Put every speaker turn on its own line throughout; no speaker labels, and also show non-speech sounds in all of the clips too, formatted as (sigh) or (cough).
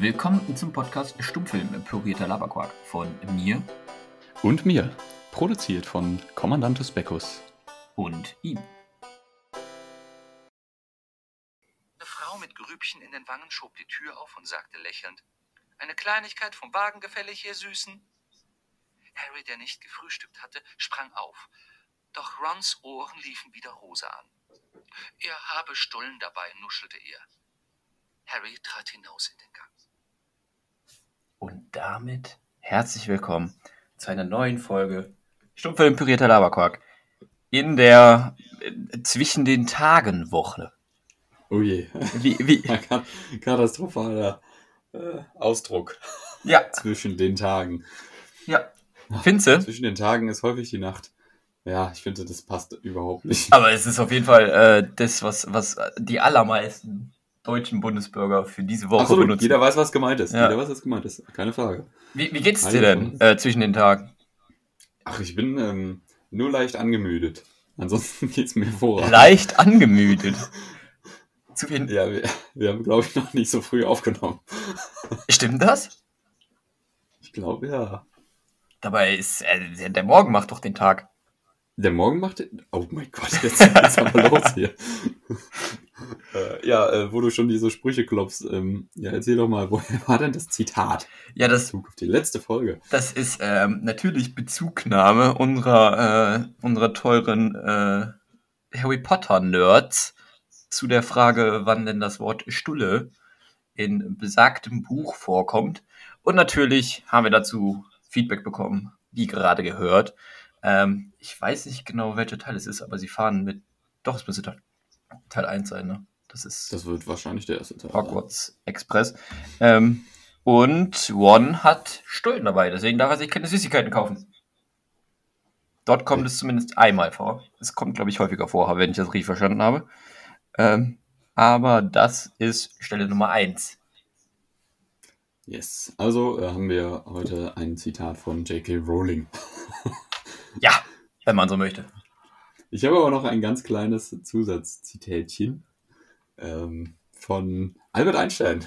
Willkommen zum Podcast Stummfilm Pürierter Laberquark von mir
Und mir. Produziert von Kommandantus Beckus.
und ihm.
Eine Frau mit Grübchen in den Wangen schob die Tür auf und sagte lächelnd: Eine Kleinigkeit vom Wagen gefällig, ihr Süßen? Harry, der nicht gefrühstückt hatte, sprang auf. Doch Rons Ohren liefen wieder rosa an. Er habe Stullen dabei, nuschelte er. Harry trat hinaus in den Gang.
Damit herzlich willkommen zu einer neuen Folge Stummfilm Pürierter Laberquark in der äh, zwischen den Tagen Woche.
Oh je.
Wie, wie, (laughs)
Ka- Katastrophaler äh, Ausdruck
ja, (laughs)
zwischen den Tagen.
ja. Finze?
Zwischen den Tagen ist häufig die Nacht. Ja, ich finde, das passt überhaupt nicht.
Aber es ist auf jeden Fall äh, das, was, was die allermeisten deutschen Bundesbürger für diese Woche
Absolut,
benutzen.
jeder weiß, was gemeint ist.
Ja.
Jeder weiß, was gemeint ist. Keine Frage.
Wie, wie geht's
Alle
dir denn äh, zwischen den Tagen?
Ach, ich bin ähm, nur leicht angemüdet. Ansonsten (laughs) geht's mir hervorragend.
Leicht angemüdet. (laughs) Zu viel.
Ja, wir, wir haben, glaube ich, noch nicht so früh aufgenommen. (laughs)
Stimmt das?
Ich glaube, ja.
Dabei ist äh, der Morgen macht doch den Tag.
Der Morgen macht. Oh mein Gott, jetzt geht's aber (laughs) los hier. äh, ja, äh, wo du schon diese Sprüche klopfst, ähm, ja, erzähl doch mal, woher war denn das Zitat?
Ja, das,
Bezug auf die letzte Folge.
das ist ähm, natürlich Bezugnahme unserer, äh, unserer teuren äh, Harry Potter Nerds zu der Frage, wann denn das Wort Stulle in besagtem Buch vorkommt. Und natürlich haben wir dazu Feedback bekommen, wie gerade gehört. Ähm, ich weiß nicht genau, welcher Teil es ist, aber sie fahren mit. Doch, es müsste Teil, Teil 1 sein, ne? Das ist
Das wird wahrscheinlich der erste Teil.
Hogwarts Express. Ähm, und One hat Stullen dabei, deswegen darf er sich keine Süßigkeiten kaufen. Dort kommt es zumindest einmal vor. Es kommt, glaube ich, häufiger vor, wenn ich das richtig verstanden habe. Ähm, aber das ist Stelle Nummer 1.
Yes. Also äh, haben wir heute ein Zitat von J.K. Rowling. (laughs)
Ja, wenn man so möchte.
Ich habe aber noch ein ganz kleines Zusatzzitätchen ähm, von Albert Einstein.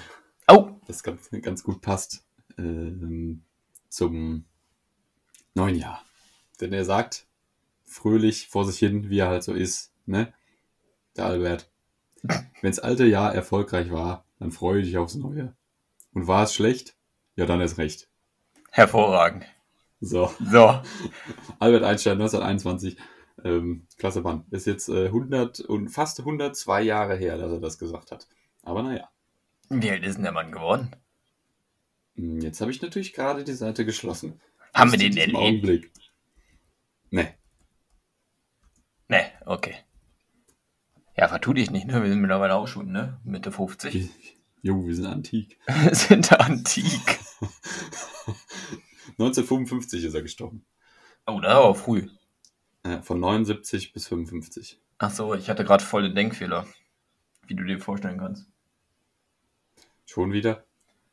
Oh,
das ganz, ganz gut passt ähm, zum neuen Jahr. Denn er sagt fröhlich vor sich hin, wie er halt so ist, ne? Der Albert. Wenns alte Jahr erfolgreich war, dann freue dich aufs neue. Und war es schlecht? Ja, dann ist recht.
hervorragend.
So,
So, (laughs)
Albert Einstein 1921, ähm, klasse Mann. Ist jetzt äh, 100 und fast 102 Jahre her, dass er das gesagt hat. Aber naja,
wie alt ist denn der Mann geworden?
Hm, jetzt habe ich natürlich gerade die Seite geschlossen.
Haben wir
Just in
den erlebt?
Augenblick. Nee.
Ne, okay. Ja, vertu dich nicht, ne? Wir sind mittlerweile auch schon, ne? Mitte 50. (laughs)
Jo, wir sind antik. (laughs)
Wir sind antik.
1955 ist er gestorben.
Oh, das war früh.
Von 79 bis 55.
Ach so, ich hatte gerade voll den Denkfehler. Wie du dir vorstellen kannst.
Schon wieder?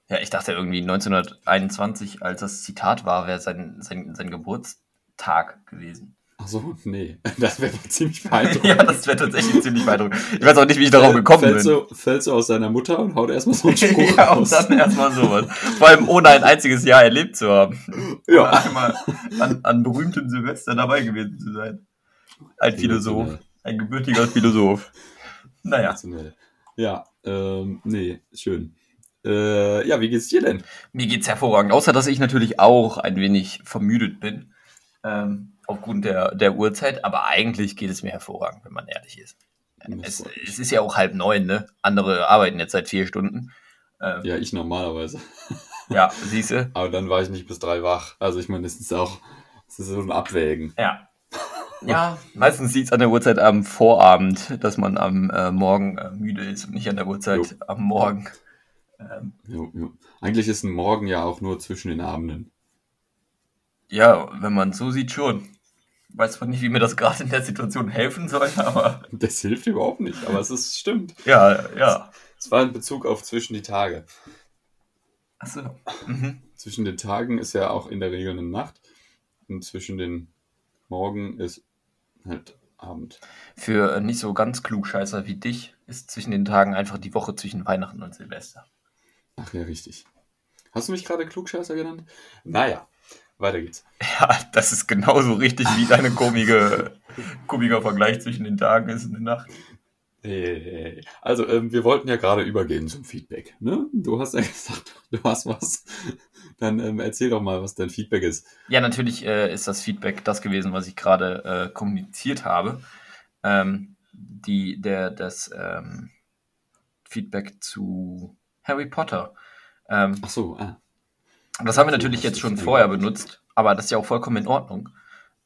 Ja, ich dachte irgendwie 1921, als das Zitat war, wäre sein, sein, sein Geburtstag gewesen.
Ach so, nee. (laughs) Das wäre ziemlich beeindruckend. (laughs)
ja, das wäre tatsächlich ziemlich beeindruckend. Ich weiß auch nicht, wie ich darauf gekommen
fällt
bin.
So, fällt so aus seiner Mutter und haut erstmal so einen (laughs) Spruch
ja, und
raus.
dann erstmal sowas. Vor allem ohne ein einziges Jahr erlebt zu haben.
ja.
Einmal an, an berühmtem Silvester dabei gewesen zu sein. Ein Philosoph. Ein gebürtiger Philosoph. Naja.
Ja, ähm, nee, schön. Äh, ja, wie geht's dir denn?
Mir geht's hervorragend, außer dass ich natürlich auch ein wenig vermüdet bin. Ähm, aufgrund der, der Uhrzeit, aber eigentlich geht es mir hervorragend, wenn man ehrlich ist. Es, es ist ja auch halb neun, ne? Andere arbeiten jetzt seit vier Stunden. Ähm, ja,
ich normalerweise.
ja (laughs) siehste.
Aber dann war ich nicht bis drei wach. Also ich meine, es ist auch, es ist so ein Abwägen.
Ja. (laughs) Ja, meistens sieht's an der Uhrzeit am Vorabend, dass man am äh, Morgen äh, müde ist und nicht an der Uhrzeit am Morgen. Ähm,
Jo, jo. Eigentlich ist ein Morgen ja auch nur zwischen den Abenden.
ja, wenn man so sieht, schon. Weiß zwar nicht, wie mir das gerade in der Situation helfen soll, (laughs) aber
Das hilft überhaupt nicht, aber es ist stimmt.
ja, ja.
Es war in Bezug auf zwischen die Tage.
Achso. Mhm.
Zwischen den Tagen ist ja auch in der Regel eine Nacht. Und zwischen den Morgen ist halt Abend.
Für äh, nicht so ganz klugscheißer wie dich ist zwischen den Tagen einfach die Woche zwischen Weihnachten und Silvester.
Ach ja, richtig. Hast du mich gerade Klugscheißer genannt? Naja, weiter geht's. (laughs)
Ja, das ist genauso richtig wie deine komische, (laughs) komischer Vergleich zwischen den Tagen ist und der Nacht.
Also, ähm, wir wollten ja gerade übergehen zum Feedback. Ne? Du hast ja (laughs) gesagt, du hast was. Dann ähm, erzähl doch mal, was dein Feedback ist.
Ja, natürlich äh, ist das Feedback das gewesen, was ich gerade äh, kommuniziert habe. Ähm, die, der, das ähm, Feedback zu Harry Potter. Ähm,
Ach so, ah.
Das haben wir natürlich jetzt schon vorher benutzt, aber das ist ja auch vollkommen in Ordnung.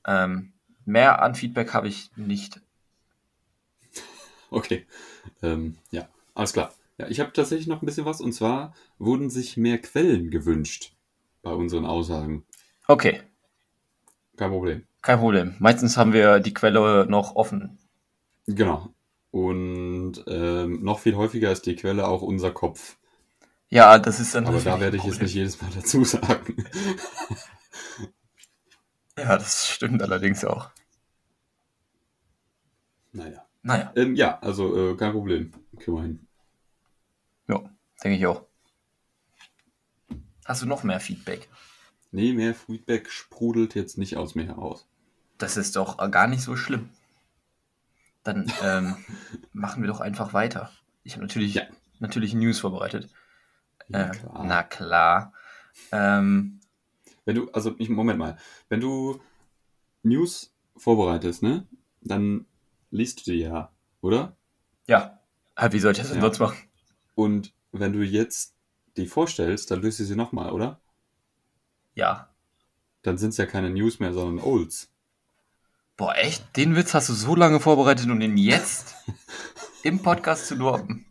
Ähm, mehr an Feedback habe ich nicht.
Okay. Ähm, ja, alles klar. Ja, ich habe tatsächlich noch ein bisschen was und zwar wurden sich mehr Quellen gewünscht bei unseren Aussagen.
Okay,
Kein Problem.
kein Problem. Meistens haben wir die Quelle noch offen.
Genau. Und ähm, noch viel häufiger ist die Quelle auch unser Kopf.
Ja, das ist dann.
Aber da werde ich jetzt nicht jedes Mal dazu sagen. (laughs)
Ja, das stimmt allerdings auch.
naja.
Naja,
Ähm, ja, also äh, kein Problem. Kriegen wir hin.
ja, denke ich auch. Hast du noch mehr Feedback?
Nee, mehr Feedback sprudelt jetzt nicht aus mir heraus.
Das ist doch gar nicht so schlimm. Dann (laughs) ähm, machen wir doch einfach weiter. Ich habe natürlich,
Ja.
natürlich News vorbereitet.
Ja,
Äh,
klar.
na klar. Ähm,
Wenn du, also ich, Moment mal, wenn du News vorbereitest, ne, dann liest du die ja, oder?
ja. Ah, Wie soll ich das denn
Ja.
sonst machen?
Und wenn du jetzt die vorstellst, dann löst du sie nochmal, oder?
Ja.
Dann sind es ja keine News mehr, sondern Olds.
Boah, echt? Den Witz hast du so lange vorbereitet und ihn jetzt (laughs) im Podcast zu droppen.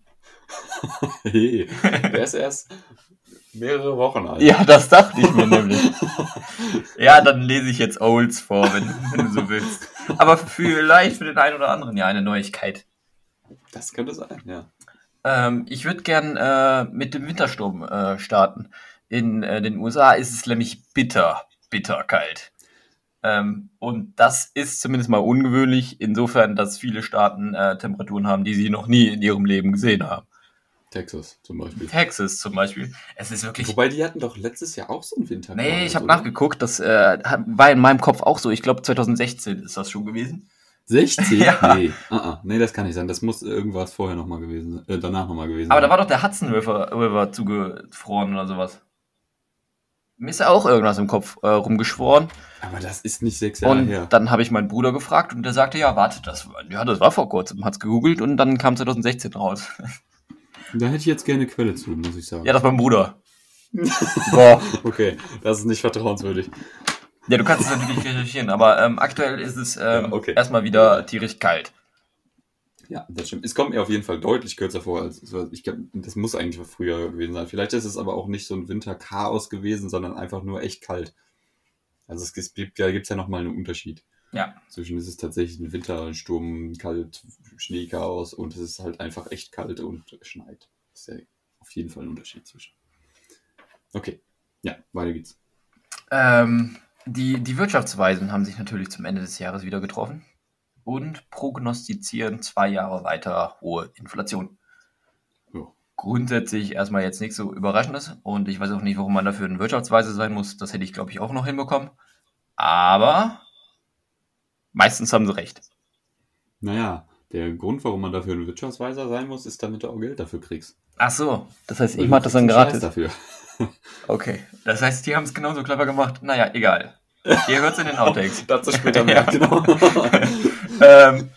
(laughs)
Hey, der ist erst mehrere Wochen alt.
Ja, das dachte ich mir nämlich. (laughs) Ja, dann lese ich jetzt Olds vor, wenn, wenn du so willst. Aber vielleicht für den einen oder anderen ja eine Neuigkeit.
Das könnte sein, ja.
Ähm, ich würde gern äh, mit dem Wintersturm äh, starten. In äh, den USA ist es nämlich bitter, bitter kalt. Ähm, und das ist zumindest mal ungewöhnlich, insofern, dass viele Staaten äh, Temperaturen haben, die sie noch nie in ihrem Leben gesehen haben.
Texas zum Beispiel.
Texas zum Beispiel. Es ist wirklich.
Wobei die hatten doch letztes Jahr auch so einen Winter.
Nee, ich habe nachgeguckt, das äh, war in meinem Kopf auch so. Ich glaube, 2016 ist das schon gewesen.
16? (laughs)
Ja.
Nee, uh -uh. nee, das kann nicht sein. Das muss irgendwas vorher nochmal gewesen sein. Äh, danach nochmal gewesen
Aber da
sein.
war doch der Hudson River, River zugefroren oder sowas. Mir ist ja auch irgendwas im Kopf äh, rumgeschworen.
Aber das ist nicht sechs Jahre
Und
her.
dann habe ich meinen Bruder gefragt und der sagte, ja, warte, das, ja, das war vor kurzem. Hat's gegoogelt und dann kam 2016 raus. (laughs)
Da hätte ich jetzt gerne eine Quelle zu, muss ich sagen.
ja, das war mein Bruder. (laughs) Boah.
Okay, das ist nicht vertrauenswürdig.
Ja, du kannst es natürlich recherchieren, aber ähm, aktuell ist es ähm,
Ja, okay.
erstmal wieder tierisch kalt.
Ja, das stimmt. Es kommt mir auf jeden Fall deutlich kürzer vor, als ich glaube, das muss eigentlich früher gewesen sein. Vielleicht ist es aber auch nicht so ein Winterchaos gewesen, sondern einfach nur echt kalt. Also es gibt, gibt ja, gibt's ja nochmal einen Unterschied.
Ja.
Zwischen es ist tatsächlich ein Wintersturm, kalt, Schneechaos und es ist halt einfach echt kalt und schneit. Das ist ja auf jeden Fall ein Unterschied zwischen. Okay, ja, weiter geht's.
Ähm, die, die Wirtschaftsweisen haben sich natürlich zum Ende des Jahres wieder getroffen und prognostizieren zwei Jahre weiter hohe Inflation.
Ja.
Grundsätzlich erstmal jetzt nichts so Überraschendes und ich weiß auch nicht, warum man dafür ein Wirtschaftsweise sein muss. Das hätte ich, glaube ich, auch noch hinbekommen. Aber meistens haben sie recht.
Naja, der Grund, warum man dafür ein Wirtschaftsweiser sein muss, ist, damit du auch Geld dafür kriegst.
Ach so, das heißt, ich mache das dann gratis.
Scheiß dafür. (laughs)
Okay, das heißt, die haben es genauso clever gemacht. Naja, egal. Ihr hört es in den Outtakes. (laughs)
Dazu später mehr, (laughs) genau.
ähm,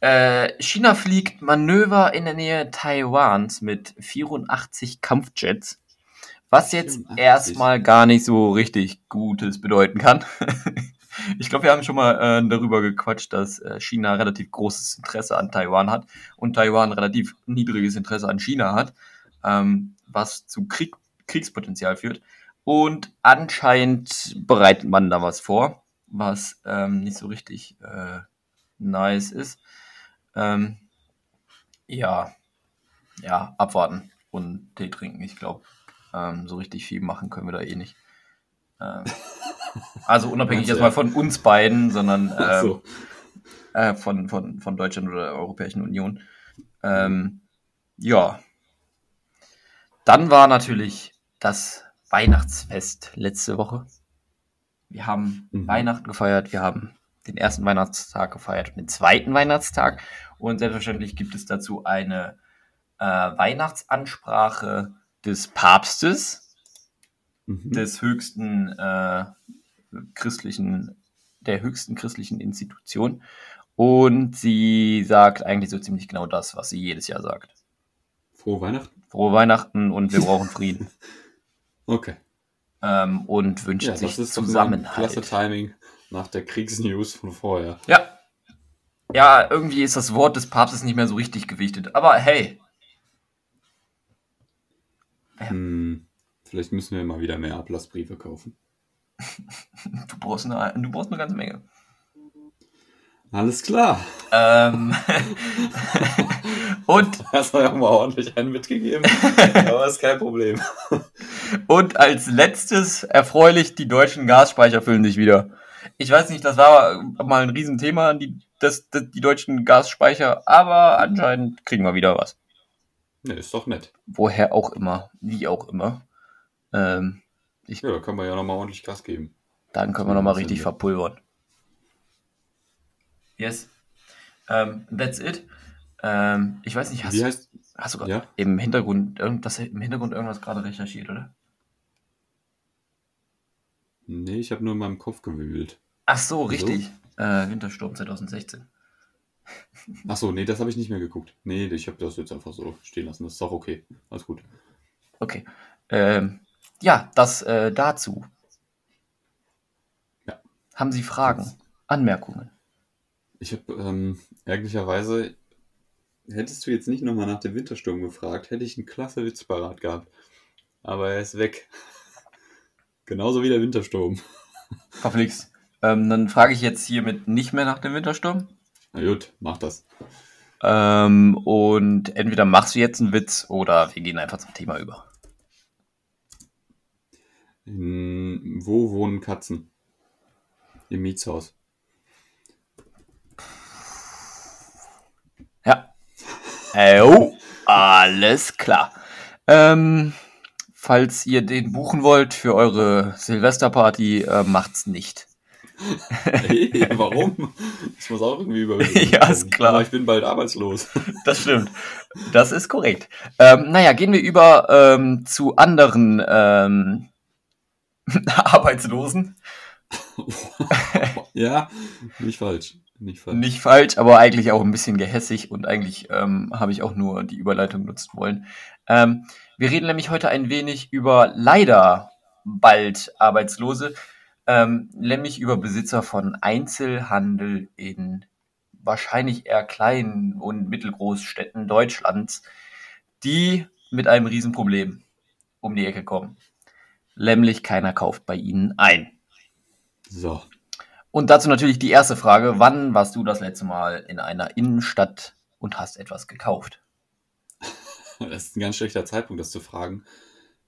äh, China fliegt Manöver in der Nähe Taiwans mit 84 Kampfjets, was jetzt
84.
erstmal gar nicht so richtig Gutes bedeuten kann. Ich glaube, wir haben schon mal äh, darüber gequatscht, dass äh, China relativ großes Interesse an Taiwan hat und Taiwan relativ niedriges Interesse an China hat, ähm, was zu Krieg, Kriegspotenzial führt. Und anscheinend bereitet man da was vor, was ähm, nicht so richtig äh, nice ist. Ähm, ja, ja, abwarten und Tee trinken. Ich glaube, ähm, so richtig viel machen können wir da eh nicht. Ähm, also unabhängig (laughs) jetzt mal von uns beiden, sondern (laughs) ähm,
so.
äh, von, von, von Deutschland oder der Europäischen Union. Ähm, ja. Dann war natürlich das Weihnachtsfest letzte Woche. Wir haben
Mhm.
Weihnachten gefeiert, wir haben den ersten Weihnachtstag gefeiert und den zweiten Weihnachtstag. Und selbstverständlich gibt es dazu eine äh, Weihnachtsansprache des Papstes,
Mhm.
des höchsten äh, christlichen, der höchsten christlichen Institution. Und sie sagt eigentlich so ziemlich genau das, was sie jedes Jahr sagt.
Frohe Weihnachten.
Frohe Weihnachten und wir brauchen Frieden. (laughs)
Okay.
ähm, und wünscht
Ja,
sich
das ist
Zusammenhalt.
klasse Timing nach der Kriegsnews von vorher.
Ja. Ja, irgendwie ist das Wort des Papstes nicht mehr so richtig gewichtet. Aber hey.
Hm, vielleicht müssen wir mal wieder mehr Ablassbriefe kaufen. (laughs)
du brauchst eine, du brauchst eine ganze Menge.
Alles klar.
Ähm, (laughs) und,
Hast du ja mal ordentlich einen mitgegeben. (laughs) Aber ist kein Problem.
und als letztes erfreulich, die deutschen Gasspeicher füllen sich wieder. Ich weiß nicht, das war mal ein Riesenthema, die, das, das, die deutschen Gasspeicher, aber anscheinend kriegen wir wieder was.
Ne, ist doch nett.
Woher auch immer, wie auch immer. Ähm,
Ja, da kann man ja nochmal ordentlich Gas geben.
Dann können wir nochmal richtig verpulvern. Yes. Ähm, that's it. Ähm, ich weiß nicht, hast,
Wie heißt.
hast du grad
Ja?
im Hintergrund irgend- das im Hintergrund irgendwas gerade recherchiert, oder?
Nee, ich habe nur in meinem Kopf gewühlt.
Ach so, richtig. Äh, Wintersturm 2016. (laughs)
Achso, nee, das habe ich nicht mehr geguckt. Nee, ich habe das jetzt einfach so stehen lassen. Das ist doch okay. Alles gut.
Okay. Ähm, ja, das äh, dazu.
Ja.
Haben Sie Fragen, Anmerkungen?
Ich habe ähm, ärgerlicherweise, hättest du jetzt nicht nochmal nach dem Wintersturm gefragt, hätte ich einen klasse Witz parat gehabt. Aber er ist weg. (laughs) Genauso wie der Wintersturm. (laughs)
Verflixt. Ähm, dann frage ich jetzt hiermit nicht mehr nach dem Wintersturm.
Na gut, mach das.
Ähm, und entweder machst du jetzt einen Witz oder wir gehen einfach zum Thema über.
In, wo wohnen Katzen? Im Mietshaus.
Ja. Äh, oh, alles klar. Ähm, falls ihr den buchen wollt für eure Silvesterparty, äh, macht's nicht.
Hey, warum? Ich muss auch irgendwie über. (laughs)
Ja, ist klar.
Aber ich bin bald arbeitslos.
Das stimmt. Das ist korrekt. Ähm, naja, gehen wir über ähm, zu anderen ähm, (laughs) Arbeitslosen. (laughs)
ja, nicht falsch. Nicht falsch.
Nicht falsch, aber eigentlich auch ein bisschen gehässig und eigentlich ähm, habe ich auch nur die Überleitung nutzen wollen. Ähm, wir reden nämlich heute ein wenig über leider bald Arbeitslose, ähm, nämlich über Besitzer von Einzelhandel in wahrscheinlich eher kleinen und mittelgroßstädten Deutschlands, die mit einem Riesenproblem um die Ecke kommen. Nämlich keiner kauft bei ihnen ein.
So.
Und dazu natürlich die erste Frage. Wann warst du das letzte Mal in einer Innenstadt und hast etwas gekauft? (laughs)
Das ist ein ganz schlechter Zeitpunkt, das zu fragen.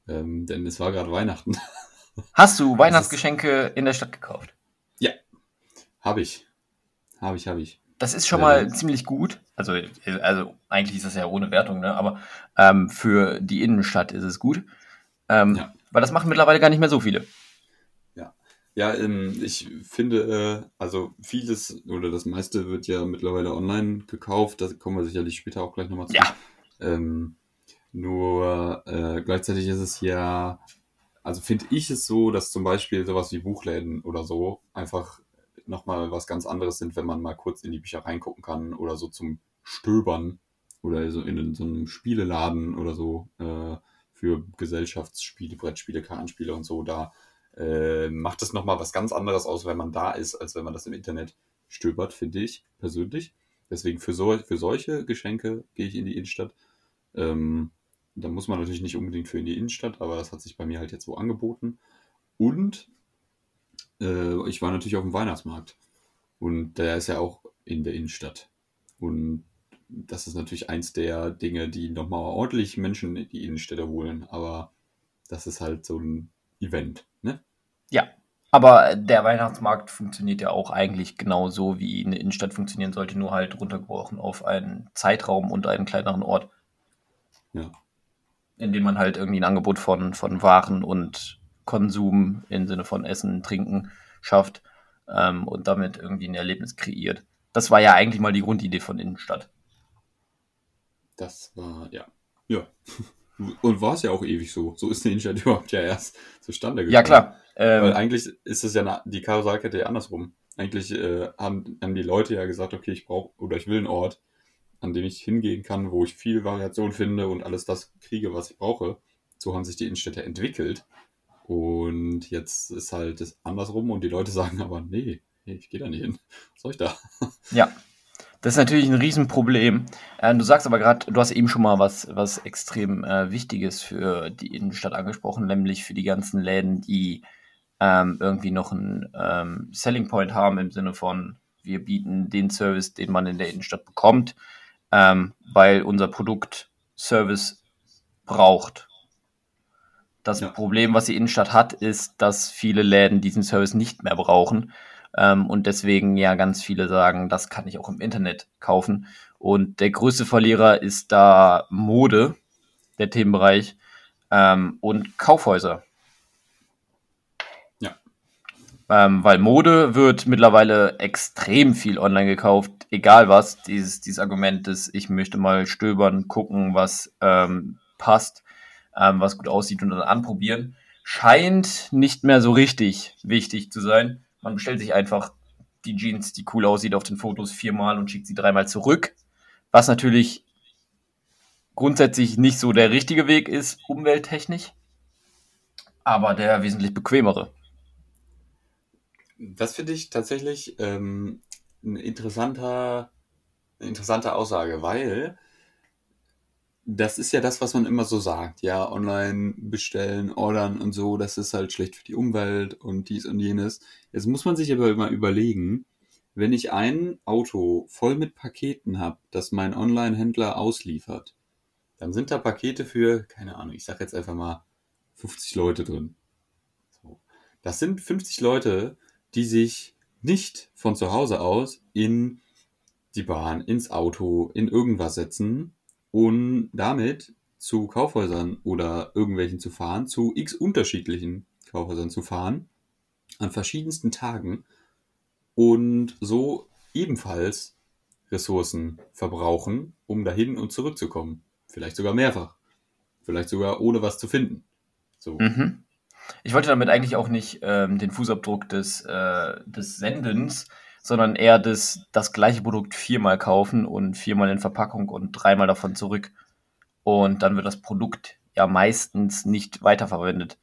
Ähm, denn es war gerade Weihnachten. (laughs)
Hast du Weihnachtsgeschenke in der Stadt gekauft?
Habe ich. Habe ich, habe ich.
Das ist schon
Ja.
mal ziemlich gut. Also, also eigentlich ist das ja ohne Wertung, ne? aber ähm, für die Innenstadt ist es gut. Ähm,
Ja.
Weil das machen mittlerweile gar nicht mehr so viele.
Ja, ähm, ich finde, äh, also vieles oder das meiste wird ja mittlerweile online gekauft. Da kommen wir sicherlich später auch gleich nochmal zu.
Ja.
Ähm, nur äh, gleichzeitig ist es ja, also finde ich es so, dass zum Beispiel sowas wie Buchläden oder so einfach nochmal was ganz anderes sind, wenn man mal kurz in die Bücher reingucken kann oder so zum Stöbern oder so in so einem Spieleladen oder so äh, für Gesellschaftsspiele, Brettspiele, Kartenspiele und so. Da äh, macht es nochmal was ganz anderes aus, wenn man da ist, als wenn man das im Internet stöbert, finde ich persönlich. Deswegen für, so, für solche Geschenke gehe ich in die Innenstadt. Ähm, da muss man natürlich nicht unbedingt für in die Innenstadt, aber das hat sich bei mir halt jetzt so angeboten. Und äh, ich war natürlich auf dem Weihnachtsmarkt. Und der ist ja auch in der Innenstadt. Und das ist natürlich eins der Dinge, die nochmal ordentlich Menschen in die Innenstädte holen. Aber das ist halt so ein Event, ne?
Ja. Aber der Weihnachtsmarkt funktioniert ja auch eigentlich genauso, wie eine Innenstadt funktionieren sollte, nur halt runtergebrochen auf einen Zeitraum und einen kleineren Ort.
Ja.
indem man halt irgendwie ein Angebot von, von Waren und Konsum im Sinne von Essen, Trinken schafft ähm, und damit irgendwie ein Erlebnis kreiert. Das war ja eigentlich mal die Grundidee von Innenstadt.
Das war, ja. Ja. (laughs) Und war es ja auch ewig so. So ist die Innenstadt (laughs) überhaupt ja erst zustande gekommen.
Ja, klar.
Weil
Ähm,
eigentlich ist es ja na- die Karussellkette ja andersrum. Eigentlich äh, haben, haben die Leute ja gesagt, okay, ich brauche oder ich will einen Ort, an dem ich hingehen kann, wo ich viel Variation finde und alles das kriege, was ich brauche. So haben sich die Innenstädte entwickelt. Und jetzt ist halt das andersrum und die Leute (laughs) sagen aber, nee, nee ich gehe da nicht hin. Was soll ich da?
Ja, das ist natürlich ein Riesenproblem. Äh, du sagst aber gerade, du hast eben schon mal was, was extrem äh, Wichtiges für die Innenstadt angesprochen, nämlich für die ganzen Läden, die ähm, irgendwie noch einen ähm, Selling Point haben im Sinne von, wir bieten den Service, den man in der Innenstadt bekommt, ähm, weil unser Produkt Service braucht. Das
Ja.
Problem, was die Innenstadt hat, ist, dass viele Läden diesen Service nicht mehr brauchen. Ähm, und deswegen ja ganz viele sagen, das kann ich auch im Internet kaufen. Und der größte Verlierer ist da Mode, der Themenbereich, ähm, und Kaufhäuser.
Ja.
Ähm, weil Mode wird mittlerweile extrem viel online gekauft, egal was. Dieses, dieses Argument des, ich möchte mal stöbern, gucken, was ähm, passt, ähm, was gut aussieht und dann anprobieren, scheint nicht mehr so richtig wichtig zu sein. Man bestellt sich einfach die Jeans, die cool aussieht, auf den Fotos viermal und schickt sie dreimal zurück. Was natürlich grundsätzlich nicht so der richtige Weg ist, umwelttechnisch, aber der wesentlich bequemere.
Das finde ich tatsächlich ähm, ein interessanter, eine interessante Aussage, weil das ist ja das, was man immer so sagt. Ja, online bestellen, ordern und so, das ist halt schlecht für die Umwelt und dies und jenes. Jetzt muss man sich aber immer überlegen, wenn ich ein Auto voll mit Paketen habe, das mein Online-Händler ausliefert, dann sind da Pakete für, keine Ahnung, ich sag jetzt einfach mal 50 Leute drin. So. Das sind 50 Leute, die sich nicht von zu Hause aus in die Bahn, ins Auto, in irgendwas setzen und damit zu Kaufhäusern oder irgendwelchen zu fahren, zu x unterschiedlichen Kaufhäusern zu fahren, an verschiedensten Tagen und so ebenfalls Ressourcen verbrauchen, um dahin und zurückzukommen. Vielleicht sogar mehrfach. Vielleicht sogar ohne was zu finden. So.
Mhm. Ich wollte damit eigentlich auch nicht ähm, den Fußabdruck des, äh, des Sendens, sondern eher das, das gleiche Produkt viermal kaufen und viermal in Verpackung und dreimal davon zurück. Und dann wird das Produkt ja meistens nicht weiterverwendet.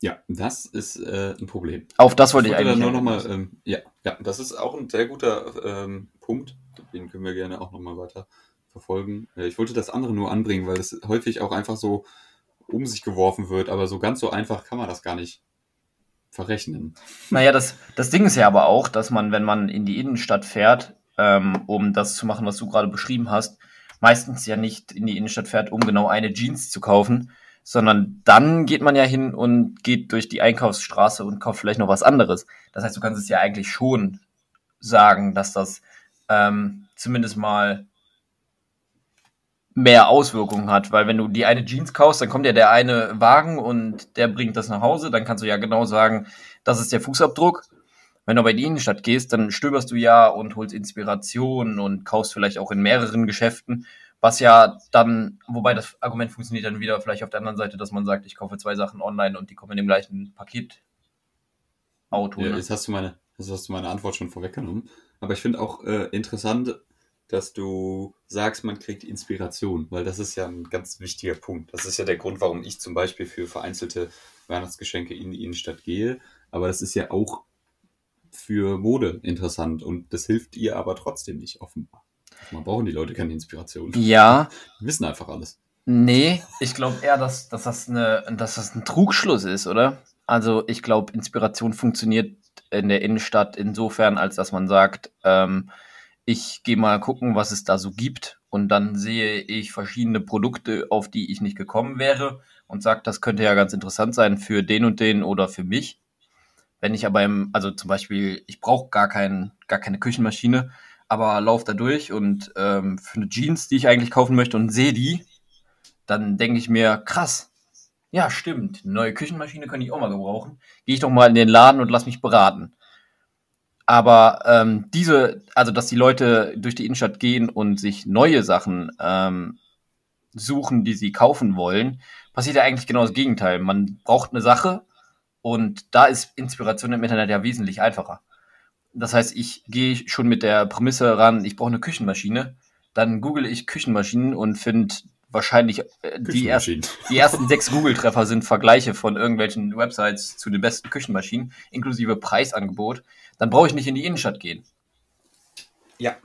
Ja, das ist äh, ein Problem.
Auf das wollte ich,
wollte
eigentlich
nur noch mal, ähm, ja, ja, das ist auch ein sehr guter ähm, Punkt. Den können wir gerne auch nochmal weiter verfolgen. Äh, ich wollte das andere nur anbringen, weil es häufig auch einfach so um sich geworfen wird, aber so ganz so einfach kann man das gar nicht verrechnen.
Naja, das, das Ding ist ja aber auch, dass man, wenn man in die Innenstadt fährt, ähm, um das zu machen, was du gerade beschrieben hast, meistens ja nicht in die Innenstadt fährt, um genau eine Jeans zu kaufen, sondern dann geht man ja hin und geht durch die Einkaufsstraße und kauft vielleicht noch was anderes. Das heißt, du kannst es ja eigentlich schon sagen, dass das ähm, zumindest mal mehr Auswirkungen hat, weil wenn du die eine Jeans kaufst, dann kommt ja der eine Wagen und der bringt das nach Hause, dann kannst du ja genau sagen, das ist der Fußabdruck. Wenn du aber in die Innenstadt gehst, dann stöberst du ja und holst Inspiration und kaufst vielleicht auch in mehreren Geschäften, was ja dann, wobei das Argument funktioniert dann wieder vielleicht auf der anderen Seite, dass man sagt, ich kaufe zwei Sachen online und die kommen in dem gleichen Paket. Auto.
Ja,
ne?
jetzt hast du meine, jetzt hast du meine Antwort schon vorweggenommen. Aber ich finde auch äh, interessant, dass du sagst, man kriegt Inspiration, weil das ist ja ein ganz wichtiger Punkt. Das ist ja der Grund, warum ich zum Beispiel für vereinzelte Weihnachtsgeschenke in die Innenstadt gehe. Aber das ist ja auch für Mode interessant und das hilft ihr aber trotzdem nicht offenbar. Man brauchen die Leute keine Inspiration. Die
Ja,
wissen einfach alles.
Nee, ich glaube eher, dass, dass, das eine, dass das ein Trugschluss ist, oder? Also ich glaube, Inspiration funktioniert in der Innenstadt insofern, als dass man sagt, ähm, ich gehe mal gucken, was es da so gibt und dann sehe ich verschiedene Produkte, auf die ich nicht gekommen wäre und sage, das könnte ja ganz interessant sein für den und den oder für mich. Wenn ich aber im, also zum Beispiel, ich brauche gar, kein, gar keine Küchenmaschine, aber laufe da durch und ähm, für eine Jeans, die ich eigentlich kaufen möchte und sehe die, dann denke ich mir, krass, ja, stimmt, eine neue Küchenmaschine könnte ich auch mal gebrauchen. Gehe ich doch mal in den Laden und lass mich beraten. Aber ähm, diese, also dass die Leute durch die Innenstadt gehen und sich neue Sachen ähm, suchen, die sie kaufen wollen, passiert ja eigentlich genau das Gegenteil. Man braucht eine Sache und da ist Inspiration im Internet ja wesentlich einfacher. Das heißt, ich gehe schon mit der Prämisse ran, ich brauche eine Küchenmaschine, dann google ich Küchenmaschinen und finde wahrscheinlich äh, die, erst,
Küchenmaschinen.
die ersten sechs Google-Treffer sind Vergleiche von irgendwelchen Websites zu den besten Küchenmaschinen, inklusive Preisangebot. Dann brauche ich nicht in die Innenstadt gehen.
Ja.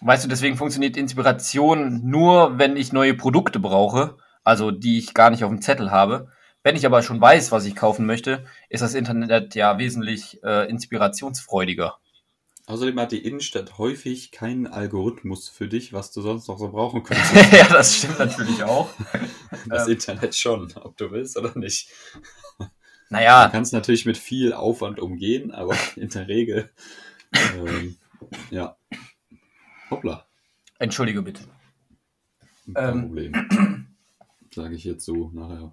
Weißt du, deswegen funktioniert Inspiration nur, wenn ich neue Produkte brauche, also die ich gar nicht auf dem Zettel habe. Wenn ich aber schon weiß, was ich kaufen möchte, ist das Internet ja wesentlich äh, inspirationsfreudiger.
Außerdem hat die Innenstadt häufig keinen Algorithmus für dich, was du sonst noch so brauchen (laughs) könntest.
ja, das stimmt natürlich auch.
Das
Ähm.
Internet schon, ob du willst oder nicht.
Naja,
kannst natürlich mit viel Aufwand umgehen, aber (laughs) in der Regel, ähm, ja. Hoppla,
entschuldige bitte.
kein
Ähm.
Problem. Sage ich jetzt so, nachher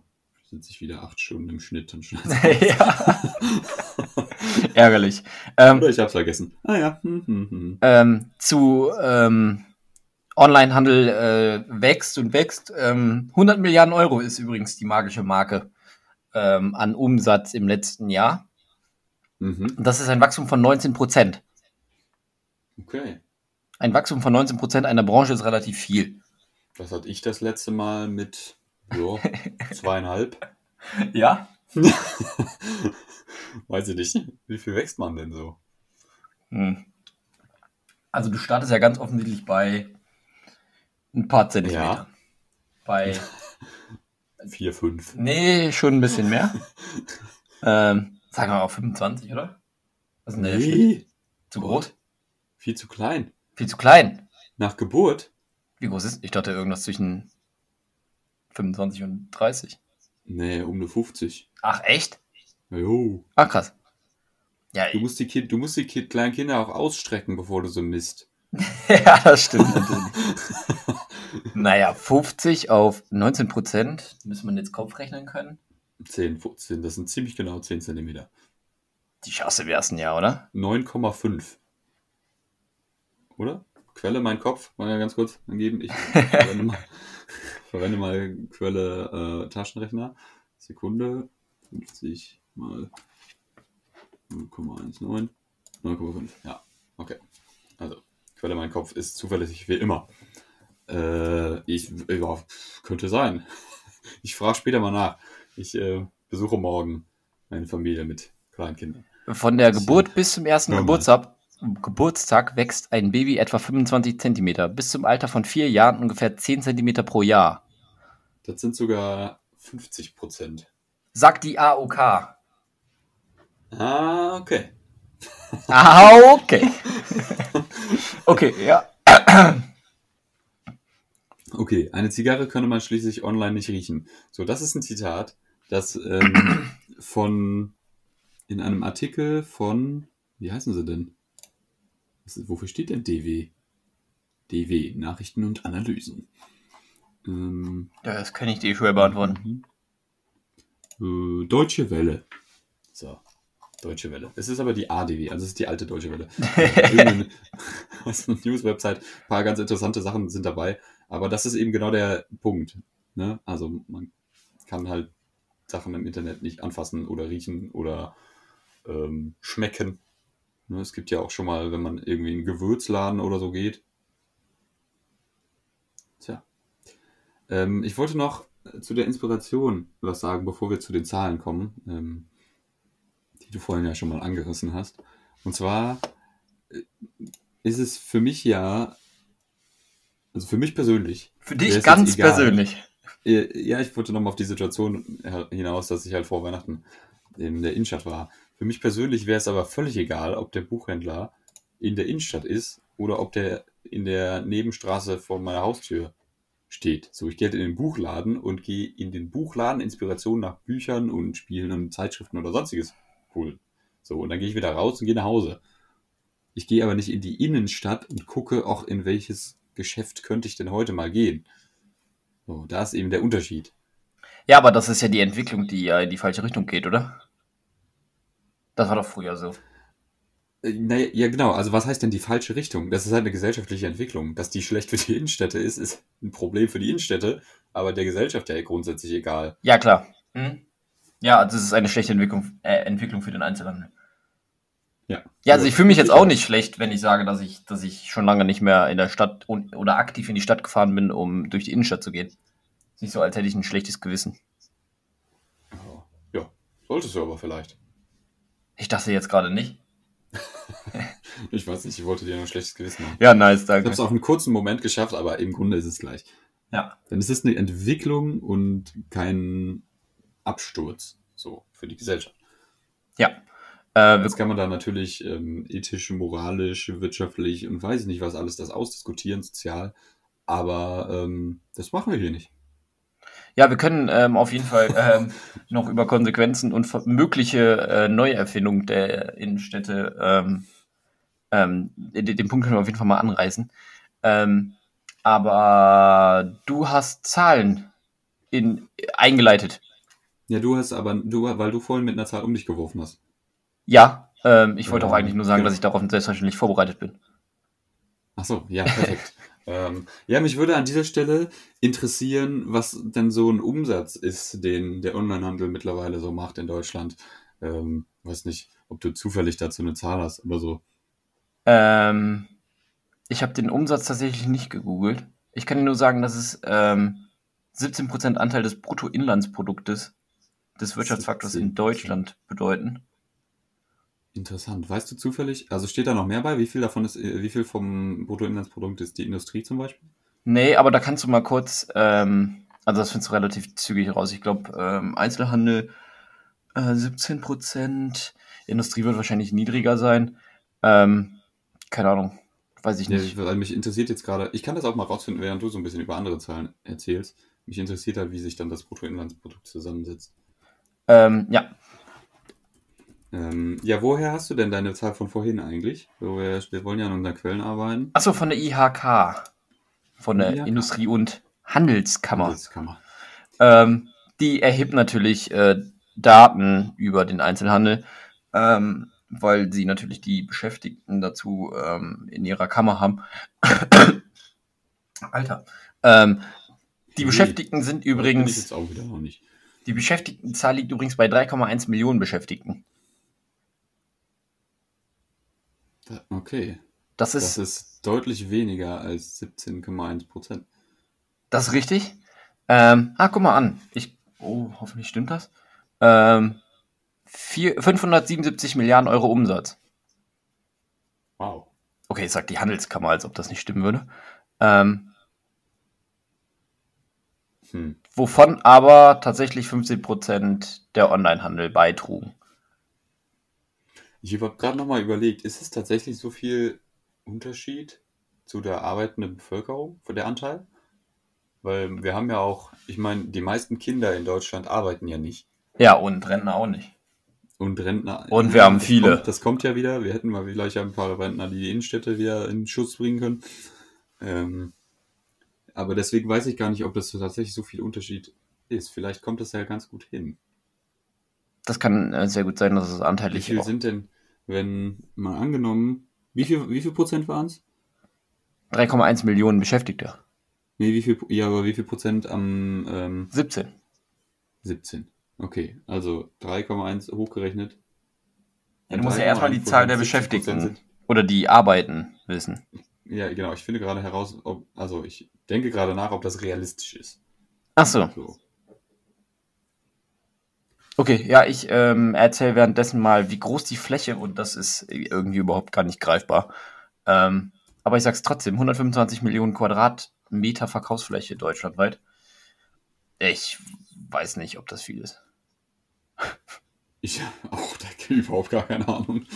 sitze ich wieder acht Stunden im Schnitt und schneide. (laughs)
ja. Ärgerlich. Ähm,
Oder ich hab's vergessen. Ah ja. Hm, hm, hm.
ähm, zu ähm, Onlinehandel äh, wächst und wächst. Ähm, 100 Milliarden Euro ist übrigens die magische Marke ähm, an Umsatz im letzten Jahr.
Mhm.
Und das ist ein Wachstum von 19 Prozent.
Okay.
Ein Wachstum von 19 Prozent einer Branche ist relativ viel.
Das hatte ich das letzte Mal mit so, (laughs) zweieinhalb.
Ja? (laughs)
Weiß ich nicht. Wie viel wächst man denn so?
Hm. Also du startest ja ganz offensichtlich bei ein paar Zentimeter.
Ja.
Bei, (laughs)
Vier, fünf.
nee, schon ein bisschen mehr. (laughs) ähm, sagen wir mal 25, oder? Was ist denn?
Nee,
Zu groß?
viel zu klein.
Viel zu klein.
Nach Geburt?
Wie groß ist? Ich dachte irgendwas zwischen 25 und 30.
Nee, um eine 50.
Ach, echt?
Jo.
Ach, krass. Ja,
Du musst die, kind, du musst die kind, kleinen Kinder auch ausstrecken, bevor du so misst. (laughs)
ja das stimmt natürlich. (laughs) naja, 50 auf 19 Prozent. Müssen wir jetzt Kopf rechnen können?
10, 15, das sind ziemlich genau 10 Zentimeter.
Die schaffst du im ersten Jahr, oder?
9,5. Oder? Quelle mein Kopf, mal ja ganz kurz angeben. Ich verwende mal, (laughs) verwende mal Quelle äh, Taschenrechner. Sekunde. 50 mal 0,19. 9,5. Ja, okay. Also, Quelle mein Kopf ist zuverlässig wie immer. Äh, ich, ja, könnte sein. (laughs) Ich frage später mal nach. Ich äh, besuche morgen meine Familie mit Kleinkindern.
Von der Geburt bis zum ersten. Geburtstag, Geburtstag wächst ein Baby etwa 25 Zentimeter. Bis zum Alter von vier Jahren ungefähr 10 Zentimeter pro Jahr.
Das sind sogar 50 Prozent.
Sagt die AOK.
Ah, okay.
Ah, okay. (laughs) okay, ja. (laughs)
Okay, eine Zigarre könne man schließlich online nicht riechen. So, das ist ein Zitat, das ähm, (clears throat) von in einem Artikel von, wie heißen sie denn? Ist, wofür steht denn DW? DW, Nachrichten und Analysen. Ähm,
Das kann ich dir schwer beantworten.
äh, Deutsche Welle. So, Deutsche Welle. Es ist aber die ADW, also es ist die alte Deutsche Welle. (laughs) Irgendeine (laughs) aus einer News-Website. Ein paar ganz interessante Sachen sind dabei. Aber das ist eben genau der Punkt. Ne? Also man kann halt Sachen im Internet nicht anfassen oder riechen oder ähm, schmecken. Ne? Es gibt ja auch schon mal, wenn man irgendwie in einen Gewürzladen oder so geht. Tja. Ähm, ich wollte noch zu der Inspiration was sagen, bevor wir zu den Zahlen kommen, ähm, die du vorhin ja schon mal angerissen hast. Und zwar äh, ist es für mich ja, also für mich persönlich,
Für dich ganz persönlich.
äh, ja, ich wollte nochmal auf die Situation hinaus, dass ich halt vor Weihnachten in der Innenstadt war. Für mich persönlich wäre es aber völlig egal, ob der Buchhändler in der Innenstadt ist oder ob der in der Nebenstraße vor meiner Haustür steht. So, ich gehe halt in den Buchladen und gehe in den Buchladen Inspiration nach Büchern und Spielen und Zeitschriften oder sonstiges holen. So, und dann gehe ich wieder raus und gehe nach Hause. Ich gehe aber nicht in die Innenstadt und gucke auch in welches Geschäft könnte ich denn heute mal gehen. So, da ist eben der Unterschied.
Ja, aber das ist ja die Entwicklung, die ja in die falsche Richtung geht, oder? Das war doch früher so.
Äh, naja, ja, genau. Also was heißt denn die falsche Richtung? Das ist halt eine gesellschaftliche Entwicklung. Dass die schlecht für die Innenstädte ist, ist ein Problem für die Innenstädte, aber der Gesellschaft ja grundsätzlich egal.
Ja, klar. Hm? Ja, also es ist eine schlechte Entwicklung, äh, Entwicklung für den Einzelhandel.
Ja.
Ja, also ich fühle mich jetzt auch nicht schlecht, wenn ich sage, dass ich, dass ich schon lange nicht mehr in der Stadt oder aktiv in die Stadt gefahren bin, um durch die Innenstadt zu gehen. Ist nicht so, als hätte ich ein schlechtes Gewissen.
Ja, solltest du aber vielleicht.
Ich dachte jetzt gerade nicht. (laughs)
Ich weiß nicht, ich wollte dir noch ein schlechtes Gewissen machen.
Ja, nice,
Ich
danke.
habe es auch einen kurzen Moment geschafft, aber im Grunde ist es gleich.
Ja.
Denn es ist eine Entwicklung und kein Absturz so für die Gesellschaft.
Ja. Äh,
Jetzt kann man da natürlich ähm, ethisch, moralisch, wirtschaftlich und weiß ich nicht was alles das ausdiskutieren, sozial. Aber ähm, das machen wir hier nicht.
ja, wir können ähm, auf jeden Fall ähm, (laughs) noch über Konsequenzen und mögliche äh, Neuerfindung der Innenstädte, ähm, ähm, den, den Punkt können wir auf jeden Fall mal anreißen. Ähm, aber du hast Zahlen in, eingeleitet.
Ja, du hast aber, du, weil du vorhin mit einer Zahl um dich geworfen hast.
Ja, ähm, ich wollte auch
Ähm,
eigentlich nur sagen,
genau.
dass ich darauf selbstverständlich vorbereitet bin.
Ach so, ja, perfekt. (laughs) ähm, ja, mich würde an dieser Stelle interessieren, was denn so ein Umsatz ist, den der Onlinehandel mittlerweile so macht in Deutschland. Ähm, weiß nicht, ob du zufällig dazu eine Zahl hast oder so.
Ähm, ich habe den Umsatz tatsächlich nicht gegoogelt. Ich kann dir nur sagen, dass es ähm, 17% Anteil des Bruttoinlandsproduktes des Wirtschaftsfaktors in
17%.
Deutschland bedeuten.
Interessant. Weißt du zufällig, also steht da noch mehr bei? Wie viel davon ist, äh, wie viel vom Bruttoinlandsprodukt ist die Industrie zum Beispiel?
Nee, aber da kannst du mal kurz, ähm, also das findest du relativ zügig raus. Ich glaube, ähm, Einzelhandel äh, 17%, Industrie wird wahrscheinlich niedriger sein. Ähm, keine Ahnung, weiß ich
Nee,
nicht.
weil mich interessiert jetzt gerade, ich kann das auch mal rausfinden, während du so ein bisschen über andere Zahlen erzählst. Mich interessiert halt, wie sich dann das Bruttoinlandsprodukt zusammensetzt.
Ähm, ja,
Ähm, ja, woher hast du denn deine Zahl von vorhin eigentlich? Wir, wir wollen ja an unseren Quellen arbeiten.
achso, von der IHK, von der
IHK.
Industrie- und Handelskammer.
Handelskammer.
Ähm, die erhebt natürlich äh, Daten über den Einzelhandel, ähm, weil sie natürlich die Beschäftigten dazu ähm, in ihrer Kammer haben. (coughs) Alter. Ähm, die
Nee,
Beschäftigten sind
Das bin ich
übrigens,
jetzt auch wieder noch nicht.
die Beschäftigtenzahl liegt übrigens bei 3,1 Millionen Beschäftigten.
Da- Okay.
Das
Das
ist,
ist deutlich weniger als 17,1 Prozent.
das ist richtig. Ähm, ah, guck mal an. Ich, oh, hoffentlich stimmt das. Ähm, vier, 577 Milliarden Euro Umsatz.
Wow.
Okay, jetzt sagt die Handelskammer, als ob das nicht stimmen würde. Ähm,
Hm.
wovon aber tatsächlich 15% der Onlinehandel beitrugen.
Ich habe gerade nochmal überlegt, ist es tatsächlich so viel Unterschied zu der arbeitenden Bevölkerung, von der Anteil? Weil wir haben ja auch, ich meine, die meisten Kinder in Deutschland arbeiten ja nicht.
Ja, und Rentner auch nicht.
Und Rentner.
Und wir haben
das
viele.
Kommt, das kommt ja wieder. Wir hätten mal vielleicht ein paar Rentner, die die Innenstädte wieder in Schuss bringen können. Ähm, aber deswegen weiß ich gar nicht, ob das tatsächlich so viel Unterschied ist. Vielleicht kommt das ja ganz gut hin.
Das kann äh, sehr gut sein, dass es
Wie
anteilig
viel
auch.
sind denn, wenn mal angenommen, wie viel, wie viel Prozent waren es?
3,1 Millionen Beschäftigte.
Nee, wie viel, ja, aber wie viel Prozent am ähm,
17.
17? Okay, also 3,1 hochgerechnet.
Ja, du musst ja erstmal die Zahl der
17%
Beschäftigten
sind.
oder die arbeiten wissen.
Ja, genau. Ich finde gerade heraus, ob, also ich denke gerade nach, ob das realistisch ist.
Ach so.
So.
Okay, ja, ich ähm, erzähle währenddessen mal, wie groß die Fläche und das ist irgendwie überhaupt gar nicht greifbar. Ähm, aber ich sag's trotzdem, 125 Millionen Quadratmeter Verkaufsfläche deutschlandweit. Ich weiß nicht, ob das viel ist. (laughs)
Ich auch, da habe überhaupt gar keine Ahnung.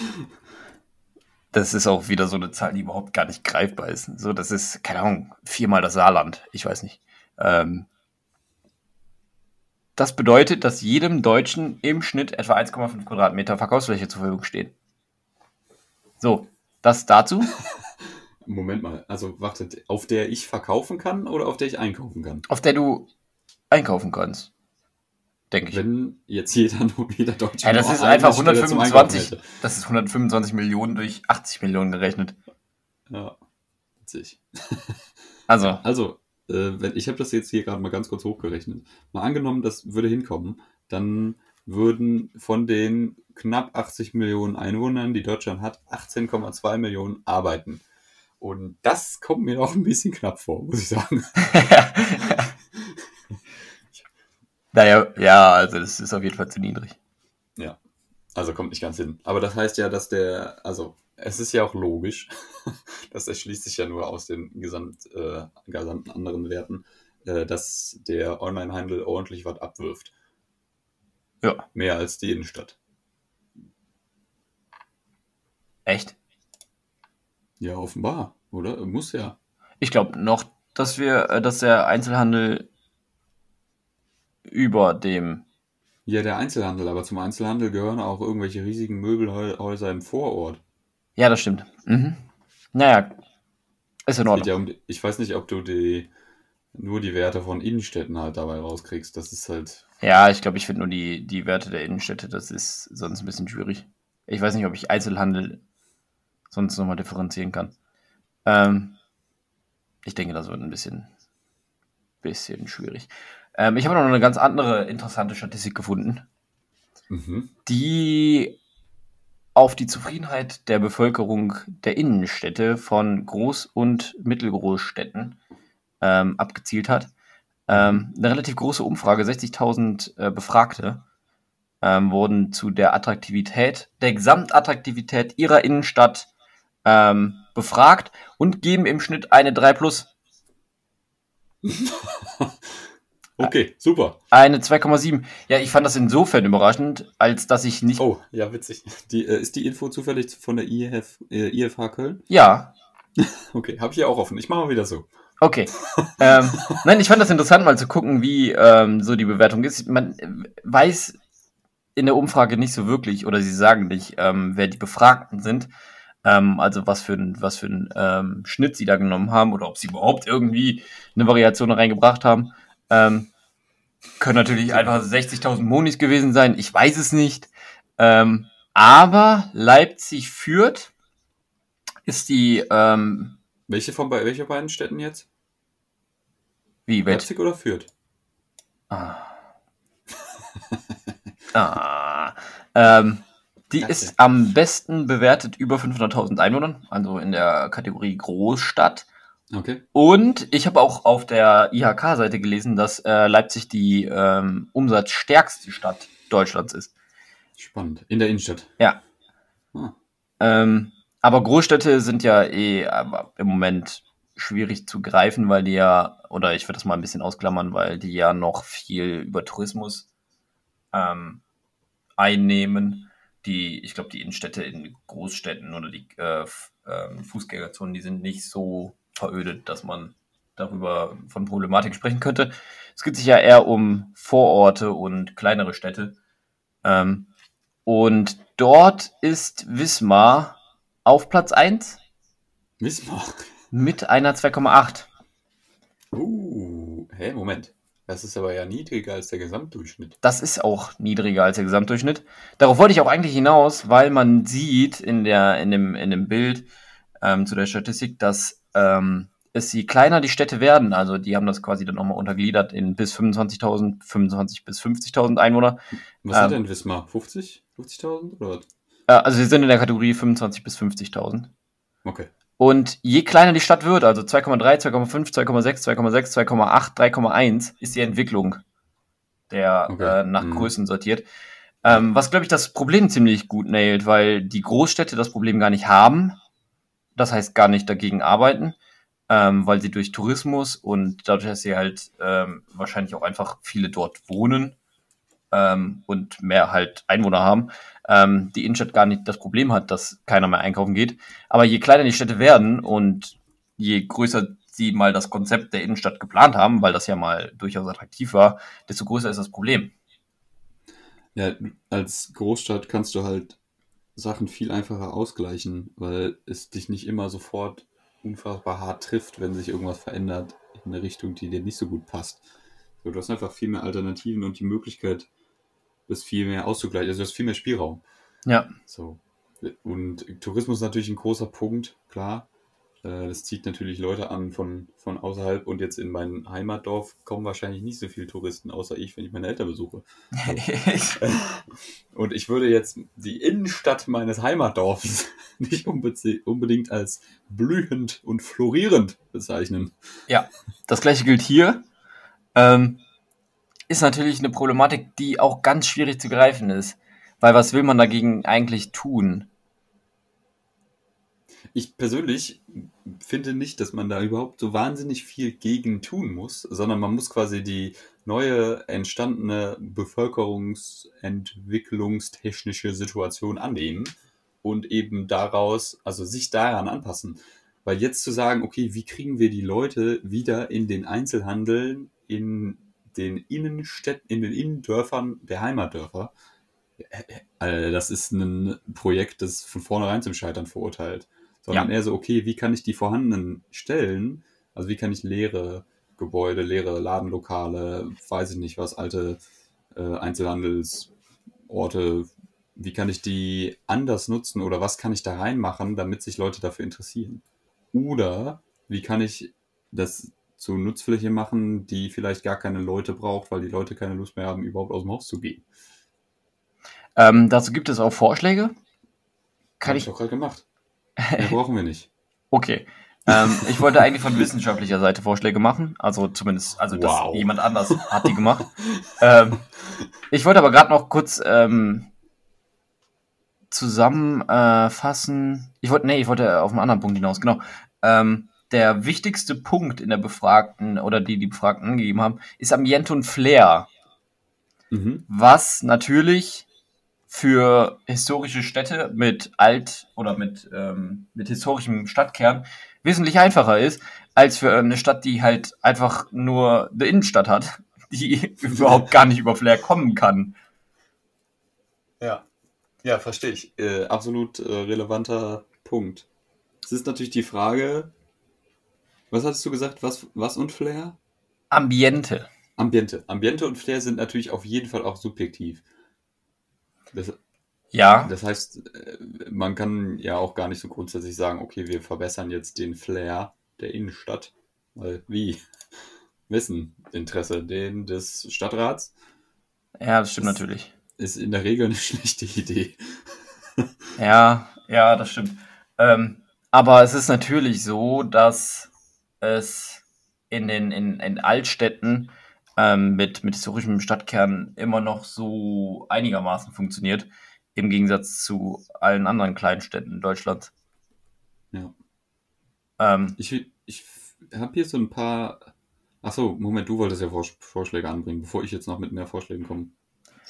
Das ist auch wieder so eine Zahl, die überhaupt gar nicht greifbar ist. So, das ist, keine Ahnung, viermal das Saarland. Ich weiß nicht. Ähm, das bedeutet, dass jedem Deutschen im Schnitt etwa 1,5 Quadratmeter Verkaufsfläche zur Verfügung stehen. So, das dazu. (laughs)
Moment mal, also wartet, auf der ich verkaufen kann oder auf der ich einkaufen kann?
Auf der du einkaufen kannst. Denke ich.
Wenn jetzt jeder, (laughs) jeder Deutsche
Ja, das ist einfach
Stelle zum
125,
Einkaufen hätte.
das ist 125 Millionen durch 80 Millionen gerechnet.
Ja, witzig.
Also,
Also, äh, wenn, ich habe das jetzt hier gerade mal ganz kurz hochgerechnet. Mal angenommen, das würde hinkommen, dann würden von den knapp 80 Millionen Einwohnern, die Deutschland hat, 18,2 Millionen arbeiten. Und das kommt mir auch ein bisschen knapp vor, muss ich sagen. (laughs)
naja, ja, also das ist auf jeden Fall zu niedrig.
Also kommt nicht ganz hin. Aber das heißt ja, dass der, also es ist ja auch logisch, (laughs) das erschließt sich ja nur aus den gesamt, äh, gesamten anderen Werten, äh, dass der Onlinehandel ordentlich was abwirft.
Ja.
Mehr als die Innenstadt.
Echt?
Ja, offenbar, oder? Muss ja.
Ich glaube noch, dass wir, äh, dass der Einzelhandel über dem,
Ja, der Einzelhandel, aber zum Einzelhandel gehören auch irgendwelche riesigen Möbelhäuser im Vorort.
Ja, das stimmt. Mhm. Naja, ist in Ordnung.
ja um, ich weiß nicht, ob du die, nur die Werte von Innenstädten halt dabei rauskriegst. Das ist halt,
Ja, ich glaube, ich finde nur die, die Werte der Innenstädte, das ist sonst ein bisschen schwierig. Ich weiß nicht, ob ich Einzelhandel sonst nochmal differenzieren kann. Ähm, ich denke, das wird ein bisschen, bisschen schwierig. Ähm, ich habe noch eine ganz andere interessante Statistik gefunden,
mhm.
die auf die Zufriedenheit der Bevölkerung der Innenstädte von Groß- und Mittelgroßstädten ähm, abgezielt hat. Ähm, eine relativ große Umfrage, 60.000 äh, Befragte ähm, wurden zu der Attraktivität, der Gesamtattraktivität ihrer Innenstadt ähm, befragt und geben im Schnitt eine 3 plus, (laughs)
Okay, super.
eine 2,7. Ja, ich fand das insofern überraschend, als dass ich nicht.
Oh, ja, witzig. Die, äh, ist die Info zufällig von der IF, äh, IFH Köln?
Ja, (laughs)
Okay, habe ich ja auch offen. Ich mache mal wieder so.
Okay. ähm, nein, ich fand das interessant, mal zu gucken, wie ähm, so die Bewertung ist. Man weiß in der Umfrage nicht so wirklich, oder sie sagen nicht, ähm, wer die Befragten sind. Ähm, also was für ein, was für ein ähm, Schnitt sie da genommen haben oder ob sie überhaupt irgendwie eine Variation reingebracht haben. Ähm, können natürlich einfach 60.000 Monis gewesen sein. Ich weiß es nicht. Ähm, aber Leipzig führt ist die ähm,
Welche von welche beiden Städten jetzt?
wie welche?
Leipzig oder Fürth?
Ah. (laughs) ah. Ähm, die
Das
ist am besten bewertet über 500.000 Einwohnern, also in der Kategorie Großstadt.
Okay.
Und ich habe auch auf der IHK-Seite gelesen, dass äh, Leipzig die ähm, umsatzstärkste Stadt Deutschlands ist.
Spannend. In der Innenstadt.
Ja.
Ah.
Ähm, aber Großstädte sind ja eh im Moment schwierig zu greifen, weil die ja, oder ich würde das mal ein bisschen ausklammern, weil die ja noch viel über Tourismus ähm, einnehmen. Die, ich glaube, die Innenstädte in Großstädten oder die äh, ähm, Fußgängerzonen, die sind nicht so verödet, dass man darüber von Problematik sprechen könnte. Es geht sich ja eher um Vororte und kleinere Städte. Ähm, und dort ist Wismar auf Platz 1
Wismar.
mit einer 2,8.
Uh, hä, Moment. Das ist aber ja niedriger als der Gesamtdurchschnitt.
Das ist auch niedriger als der Gesamtdurchschnitt. Darauf wollte ich auch eigentlich hinaus, weil man sieht in, der, in, dem, in dem Bild ähm, zu der Statistik, dass ähm, es je kleiner die Städte werden, also die haben das quasi dann nochmal untergliedert in bis 25.000, 25 bis 50.000 Einwohner.
Was
Ähm.
hat denn Wismar? 50? 50.000 oder was?
Äh, also wir sind in der Kategorie 25 bis 50.000.
Okay.
Und je kleiner die Stadt wird, also 2,3, 2,5, 2,6, 2,6, 2,8, 3,1, ist die Entwicklung der
Okay.
äh, nach
Mhm.
Größen sortiert. Ähm, was, glaube ich, das Problem ziemlich gut nailt, weil die Großstädte das Problem gar nicht haben. Das heißt, gar nicht dagegen arbeiten, ähm, weil sie durch Tourismus und dadurch, dass sie halt ähm, wahrscheinlich auch einfach viele dort wohnen ähm, und mehr halt Einwohner haben, ähm, die Innenstadt gar nicht das Problem hat, dass keiner mehr einkaufen geht. Aber je kleiner die Städte werden und je größer sie mal das Konzept der Innenstadt geplant haben, weil das ja mal durchaus attraktiv war, desto größer ist das Problem.
Ja, als Großstadt kannst du halt Sachen viel einfacher ausgleichen, weil es dich nicht immer sofort unfassbar hart trifft, wenn sich irgendwas verändert in eine Richtung, die dir nicht so gut passt. So, du hast einfach viel mehr Alternativen und die Möglichkeit, das viel mehr auszugleichen. Also du hast viel mehr Spielraum.
Ja.
So. Und Tourismus ist natürlich ein großer Punkt, klar. Äh, Das zieht natürlich Leute an von, von außerhalb und jetzt in mein Heimatdorf kommen wahrscheinlich nicht so viele Touristen, außer ich, wenn ich meine Eltern besuche. (laughs) Und ich würde jetzt die Innenstadt meines Heimatdorfs (laughs) nicht unbe- unbedingt als blühend und florierend bezeichnen.
Ja, das gleiche gilt hier. Ähm, ist natürlich eine Problematik, die auch ganz schwierig zu greifen ist. Weil was will man dagegen eigentlich tun?
Ich persönlich finde nicht, dass man da überhaupt so wahnsinnig viel gegen tun muss, sondern man muss quasi die neue entstandene bevölkerungsentwicklungstechnische Situation annehmen und eben daraus, also sich daran anpassen. Weil jetzt zu sagen, okay, wie kriegen wir die Leute wieder in den Einzelhandel, in den Innenstädten, in den Innendörfern der Heimatdörfer, äh, das ist ein Projekt, das von vornherein zum Scheitern verurteilt. Sondern
Ja.
eher so, okay, wie kann ich die vorhandenen Stellen, also wie kann ich leere Gebäude, leere Ladenlokale, weiß ich nicht was, alte äh, Einzelhandelsorte, wie kann ich die anders nutzen oder was kann ich da reinmachen, damit sich Leute dafür interessieren? Oder wie kann ich das zu Nutzfläche machen, die vielleicht gar keine Leute braucht, weil die Leute keine Lust mehr haben, überhaupt aus dem Haus zu gehen?
Ähm, dazu gibt es auch Vorschläge. Kann
Hab
ich.
doch gerade gemacht. Mehr (laughs) brauchen wir nicht.
Okay. Ähm, ich wollte eigentlich von wissenschaftlicher Seite Vorschläge machen. Also zumindest, also dass
Wow.
jemand anders hat die gemacht. (laughs) ähm, ich wollte aber gerade noch kurz ähm, zusammenfassen. ich wollte, nee, ich wollte auf einen anderen Punkt hinaus. Genau. Ähm, der wichtigste Punkt in der Befragten oder die die Befragten angegeben haben, ist Ambiente und Flair.
Mhm.
was natürlich für historische Städte mit alt oder mit, ähm, mit historischem Stadtkern wesentlich einfacher ist, als für eine Stadt, die halt einfach nur eine Innenstadt hat, (laughs) die (laughs) überhaupt gar nicht über Flair kommen kann.
Ja, ja, verstehe ich. Äh, absolut äh, relevanter Punkt. Es ist natürlich die Frage, was hattest du gesagt, was, was und Flair?
Ambiente.
Ambiente. Ambiente und Flair sind natürlich auf jeden Fall auch subjektiv. Das,
Ja,
das heißt, äh, man kann ja auch gar nicht so grundsätzlich sagen, okay, wir verbessern jetzt den Flair der Innenstadt. Weil, wie? (laughs) Wessen Interesse? Den des Stadtrats?
ja, das stimmt
Das-
natürlich.
Ist in der Regel eine (laughs) schlechte Idee.
Ja, ja, das stimmt. Ähm, aber es ist natürlich so, dass es in den in, in Altstädten ähm, mit, mit historischem Stadtkern immer noch so einigermaßen funktioniert, im Gegensatz zu allen anderen kleinen Städten Deutschlands.
Ja.
Ähm,
Ich, ich habe hier so ein paar. Achso, Moment, du wolltest ja Vors Vorschläge anbringen, bevor ich jetzt noch mit mehr Vorschlägen komme.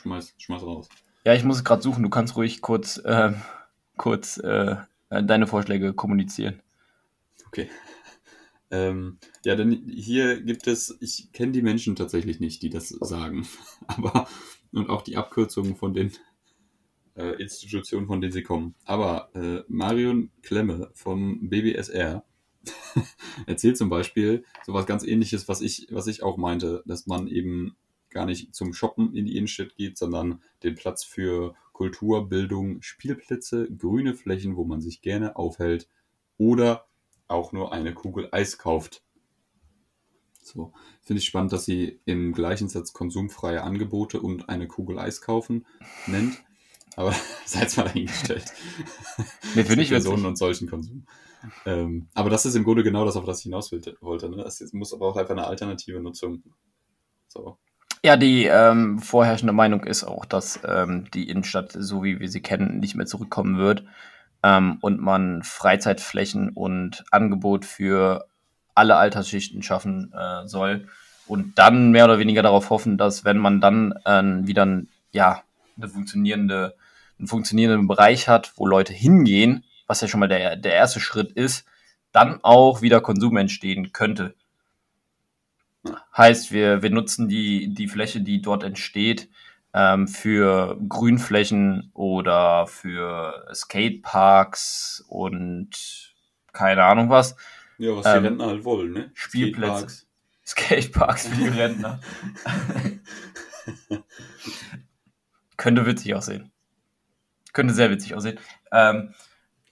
Schmeiß, schmeiß raus.
ja, ich muss es gerade suchen. Du kannst ruhig kurz, ähm, kurz äh, äh, deine Vorschläge kommunizieren.
Okay. Ähm, ja, denn hier gibt es, ich kenne die Menschen tatsächlich nicht, die das sagen, (laughs) aber und auch die Abkürzungen von den äh, Institutionen, von denen sie kommen. Aber äh, Marion Klemme vom BBSR (laughs) erzählt zum Beispiel sowas ganz ähnliches, was ich, was ich auch meinte, dass man eben gar nicht zum Shoppen in die Innenstadt geht, sondern den Platz für Kultur, Bildung, Spielplätze, grüne Flächen, wo man sich gerne aufhält oder auch nur eine Kugel Eis kauft. So, finde ich spannend, dass sie im gleichen Satz konsumfreie Angebote und eine Kugel Eis kaufen nennt. Aber (laughs) seid mal dahingestellt.
Nee, finde ich
Es
witzig.
und solchen Konsum. Ähm, aber das ist im Grunde genau das, auf das ich hinaus wollte. wollte ne? Es muss aber auch einfach eine alternative Nutzung. So.
Ja, die ähm, vorherrschende Meinung ist auch, dass ähm, die Innenstadt, so wie wir sie kennen, nicht mehr zurückkommen wird ähm, und man Freizeitflächen und Angebot für alle Altersschichten schaffen äh, soll und dann mehr oder weniger darauf hoffen, dass wenn man dann äh, wieder ein, ja, eine funktionierende, einen funktionierenden Bereich hat, wo Leute hingehen, was ja schon mal der, der erste Schritt ist, dann auch wieder Konsum entstehen könnte. Heißt, wir, wir nutzen die, die Fläche, die dort entsteht, ähm, für Grünflächen oder für Skateparks und keine Ahnung was.
Ja, was
Ähm,
die Rentner halt wollen, ne?
Spielplätze. Skateparks für die (laughs) Rentner. Könnte witzig aussehen. Könnte sehr witzig aussehen. Ähm,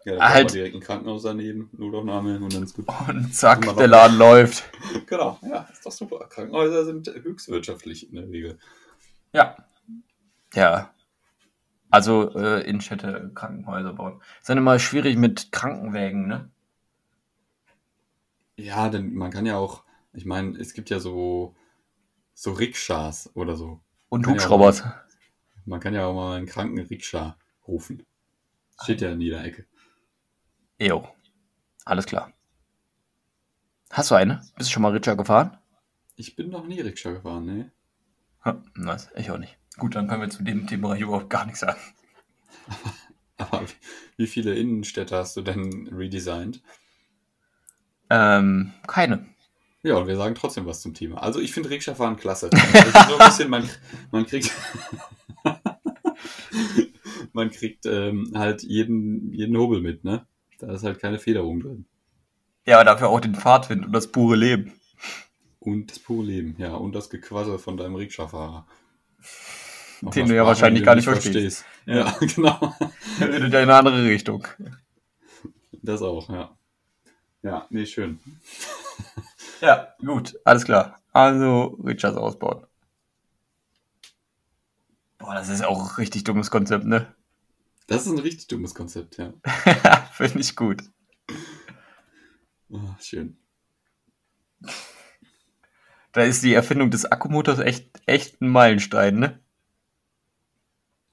Ja, da
Halt.
direkt ein Krankenhaus daneben, Notaufnahme und dann ist gut.
und zack,
Wunderbar.
der Laden (laughs) läuft.
Genau, ja, ist doch super. Krankenhäuser sind höchstwirtschaftlich in der Regel.
Ja. Ja. Also äh, Innenstädte Krankenhäuser bauen. Ist dann immer schwierig mit Krankenwägen, ne?
Ja, denn man kann ja auch, ich meine, es gibt ja so, so Rikschas oder so.
Und
Kann ja
Hubschraubers.
Man kann ja auch mal einen kranken Rikscha rufen. Steht ja in jeder Ecke.
Jo. Alles klar. Hast du eine? Bist du schon mal Rikscha gefahren?
Ich bin noch nie Rikscha gefahren, ne?
Nice. Ich auch nicht. Gut, dann können wir zu dem Themenbereich überhaupt gar nichts sagen. (laughs)
Aber wie- viele Innenstädte hast du denn redesigned?
Ähm, keine.
Ja, und wir sagen trotzdem was zum Thema. Also ich finde Rikscha-Fahren klasse. Das ist so ein (laughs) bisschen, man, man kriegt, (laughs) man kriegt ähm, halt jeden, jeden Hobel mit, ne? Da ist halt keine Federung drin.
Ja, dafür auch den Fahrtwind und das pure Leben.
Und das pure Leben, ja. Und das Gequassel von deinem Rikscha-Fahrer.
Den du ja wahrscheinlich gar nicht verstehst.
Ja, (laughs) genau.
In eine andere Richtung.
Das auch, ja. Ja, nee, schön. (laughs)
Ja, gut, alles klar. Also Richards ausbauen. Boah, das ist auch ein richtig dummes Konzept, ne?
Das ist ein richtig dummes Konzept, ja. (laughs)
Finde ich gut.
Ah, schön.
Da ist die Erfindung des Akkumotors echt, echt ein Meilenstein, ne?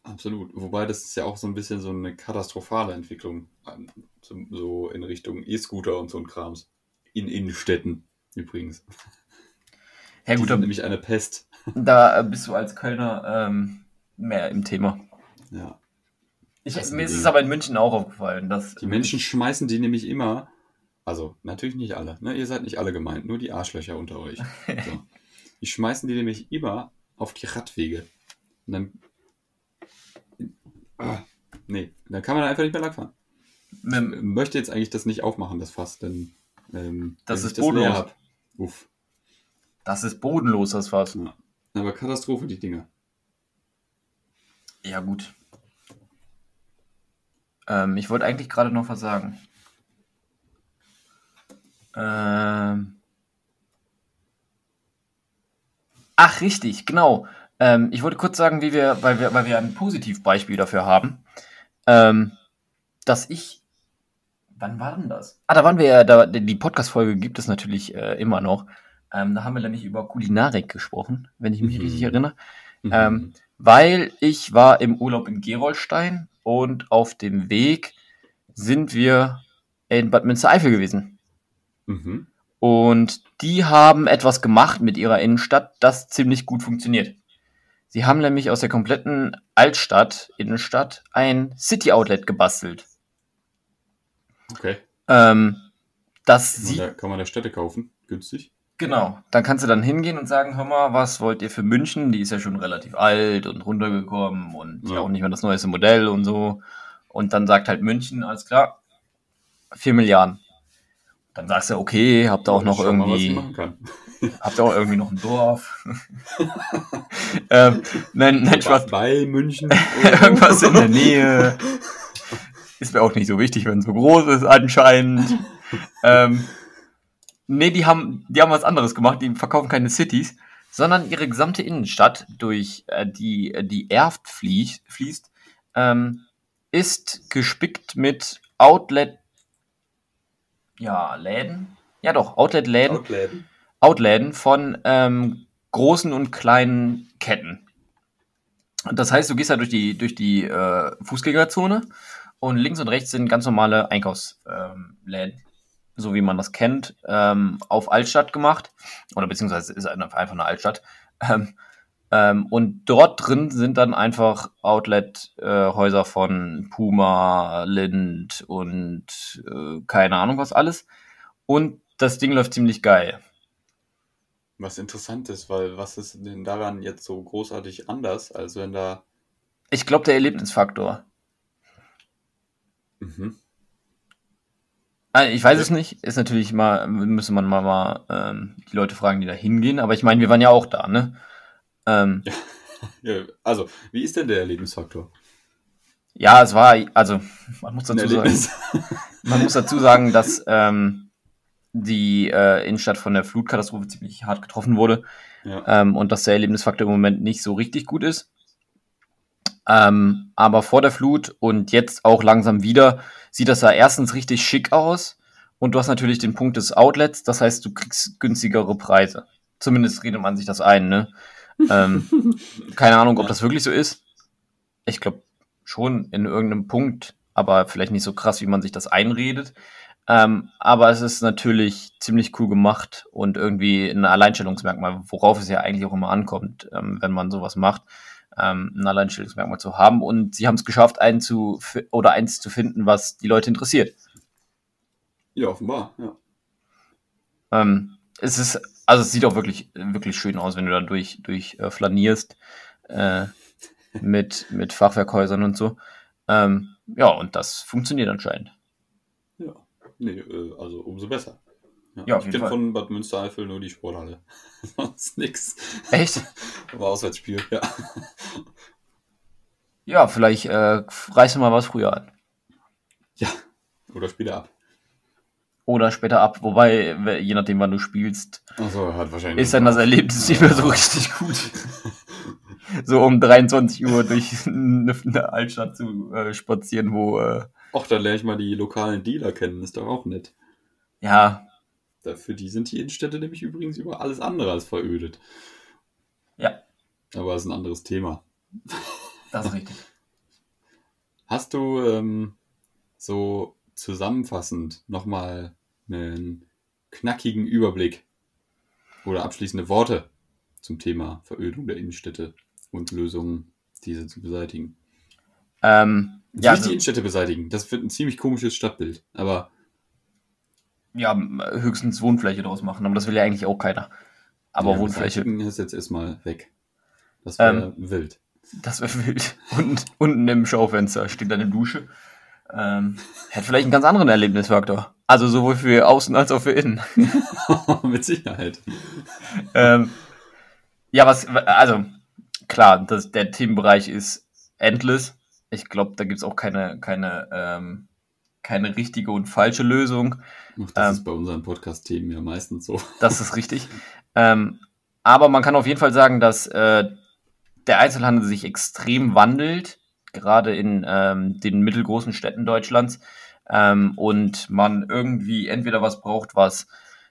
Absolut. Wobei das ist ja auch so ein bisschen so eine katastrophale Entwicklung. So, in Richtung E-Scooter und so ein Krams. In Innenstädten übrigens.
Ja
Die
gut,
sind
da,
nämlich eine Pest.
da bist du als Kölner ähm, mehr im Thema.
Ja.
Ich,
sind
mir ist
die
es aber in München auch aufgefallen, dass
Die Menschen schmeißen die nämlich immer. Also, natürlich nicht alle. Ne? Ihr seid nicht alle gemeint, nur die Arschlöcher unter euch. So. (laughs) Die schmeißen die nämlich immer auf die Radwege. Und dann. Ah, nee, dann kann man einfach nicht mehr langfahren. Ich möchte jetzt eigentlich das nicht aufmachen, das Fass, denn. Ähm,
Das ist bodenlos.
hab- Uff.
das ist bodenlos, das Fass.
Aber Katastrophe, die Dinger.
Ja, gut. Ähm, ich wollte eigentlich gerade noch was sagen. Ähm. Ach, richtig, genau. Ähm, ich wollte kurz sagen, wie wir, weil wir, weil wir ein Positivbeispiel dafür haben, ähm, dass ich. Wann war denn das? Ah, da waren wir ja, da, die Podcast-Folge gibt es natürlich äh, immer noch. Ähm, da haben wir nämlich über Kulinarik gesprochen, wenn ich mich
Mhm.
richtig erinnere.
Mhm.
Ähm, weil ich war im Urlaub in Gerolstein und auf dem Weg sind wir in Bad Münstereifel gewesen.
Mhm.
Und die haben etwas gemacht mit ihrer Innenstadt, das ziemlich gut funktioniert. Sie haben nämlich aus der kompletten Altstadt, Innenstadt, ein City Outlet gebastelt.
Okay.
Ähm, das
Kann man,
sieht
da, kann man da Städte kaufen? Günstig?
Genau. Dann kannst du dann hingehen und sagen, hör mal, was wollt ihr für München? Die ist ja schon relativ alt und runtergekommen und ja
Ja.
auch nicht mehr das neueste Modell und so. Und dann sagt halt München, alles klar, 4 Milliarden. Dann sagst du, okay, habt ihr auch noch
mal,
irgendwie,
kann.
habt ihr auch irgendwie noch ein Dorf? (laughs) ähm, nein, nein, Spaß.
Bei München. (laughs)
Irgendwas in der Nähe. Ist mir auch nicht so wichtig, wenn es so groß ist, anscheinend. ähm, nee, die haben, die haben was anderes gemacht. Die verkaufen keine Cities, sondern ihre gesamte Innenstadt, durch äh, die die Erft fließt, fließt ähm, ist gespickt mit Outlet, ja, Läden. Ja doch, Outlet-Läden.
Outläden.
Outläden von ähm, großen und kleinen Ketten. Und das heißt, du gehst da durch die, durch die äh, Fußgängerzone und links und rechts sind ganz normale Einkaufsläden, ähm, so wie man das kennt, ähm, auf Altstadt gemacht. Oder beziehungsweise ist einfach eine Altstadt. Ähm, ähm, und dort drin sind dann einfach Outlet-Häuser von Puma, Lind und äh, keine Ahnung was alles. Und das Ding läuft ziemlich geil.
Was interessant ist, weil was ist denn daran jetzt so großartig anders, als wenn da.
Ich glaube, der Erlebnisfaktor.
Mhm.
Ah, Ich weiß es nicht. Ist natürlich mal, müsste man mal, mal ähm, die Leute fragen, die da hingehen. Aber ich meine, wir waren ja auch da, ne? Ähm, (laughs)
Ja, also, wie ist denn der Erlebnisfaktor?
ja, es war, also, man muss dazu sagen, (laughs) man muss dazu sagen, dass ähm, die äh, Innenstadt von der Flutkatastrophe ziemlich hart getroffen wurde.
ja.
ähm, und dass der Erlebnisfaktor im Moment nicht so richtig gut ist. Ähm, aber vor der Flut und jetzt auch langsam wieder sieht das da erstens richtig schick aus und du hast natürlich den Punkt des Outlets, das heißt, du kriegst günstigere Preise. Zumindest redet man sich das ein, ne? Ähm, (laughs) keine Ahnung, ob das wirklich so ist. Ich glaube schon in irgendeinem Punkt, aber vielleicht nicht so krass, wie man sich das einredet. Ähm, aber es ist natürlich ziemlich cool gemacht und irgendwie ein Alleinstellungsmerkmal, worauf es ja eigentlich auch immer ankommt, ähm, wenn man sowas macht, ähm, ein Alleinstellungsmerkmal zu haben. Und sie haben es geschafft, einen zu oder eins zu finden, was die Leute interessiert.
ja, offenbar, ja.
Ähm, es ist, also es sieht auch wirklich, wirklich schön aus, wenn du da durch, durch äh, flanierst äh, mit, mit Fachwerkhäusern und so. Ähm, ja, und das funktioniert anscheinend.
Ja. Nee, äh, also umso besser.
Ja, auf
ich kenne von Bad Münstereifel nur die Sporthalle. (laughs) Sonst nix.
Echt? (laughs)
Aber Auswärtsspiel, ja.
Ja, vielleicht äh, reißt du mal was früher an.
Ja. Oder später ab.
Oder später ab. Wobei, je nachdem, wann du spielst,
hat wahrscheinlich.
ist dann das Erlebnis nicht mehr so richtig gut. (laughs) so um 23 Uhr durch (laughs) eine, Altstadt zu äh, spazieren, wo, äh,
Ach, dann lerne ich mal die lokalen Dealer kennen, ist doch auch nett.
ja,
Dafür die sind die Innenstädte nämlich übrigens über alles andere als verödet.
ja,
Aber das ist ein anderes Thema.
das ist richtig.
Hast du ähm, so zusammenfassend nochmal einen knackigen Überblick oder abschließende Worte zum Thema Verödung der Innenstädte und Lösungen, diese zu beseitigen?
Ähm,
Jetzt
ja,
nicht die
also,
Innenstädte beseitigen, das wird ein ziemlich komisches Stadtbild, aber
ja, höchstens Wohnfläche draus machen, aber das will ja eigentlich auch keiner. Aber
ja,
Wohnfläche,
ist jetzt erstmal weg. Das wäre
Ähm,
wild.
das wäre (laughs) wild. Und unten im Schaufenster steht eine Dusche. Ähm, hätte vielleicht einen ganz anderen Erlebnisfaktor. Also sowohl für außen als auch für innen. (laughs)
Mit Sicherheit.
ähm, ja, was, also klar, das, der Themenbereich ist endless. Ich glaube, da gibt's auch keine, keine, ähm, keine richtige und falsche Lösung.
Ach, das
Ähm.
ist bei unseren Podcast-Themen ja meistens so. (laughs)
Das ist richtig. Ähm, aber man kann auf jeden Fall sagen, dass äh, der Einzelhandel sich extrem wandelt, gerade in ähm, den mittelgroßen Städten Deutschlands. Ähm, und man irgendwie entweder was braucht, was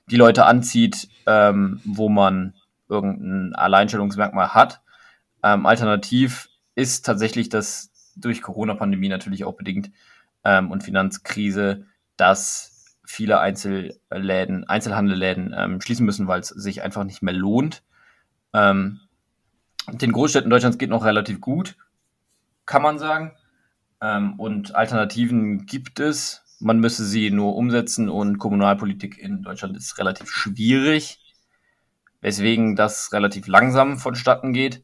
die Leute anzieht, ähm, wo man irgendein Alleinstellungsmerkmal hat. Ähm, alternativ ist tatsächlich das durch Corona-Pandemie natürlich auch bedingt ähm, und Finanzkrise, dass viele Einzelläden, Einzelhandelläden ähm, schließen müssen, weil es sich einfach nicht mehr lohnt. Ähm, den Großstädten Deutschlands geht noch relativ gut, kann man sagen. Ähm, und Alternativen gibt es. Man müsse sie nur umsetzen und Kommunalpolitik in Deutschland ist relativ schwierig, weswegen das relativ langsam vonstatten geht.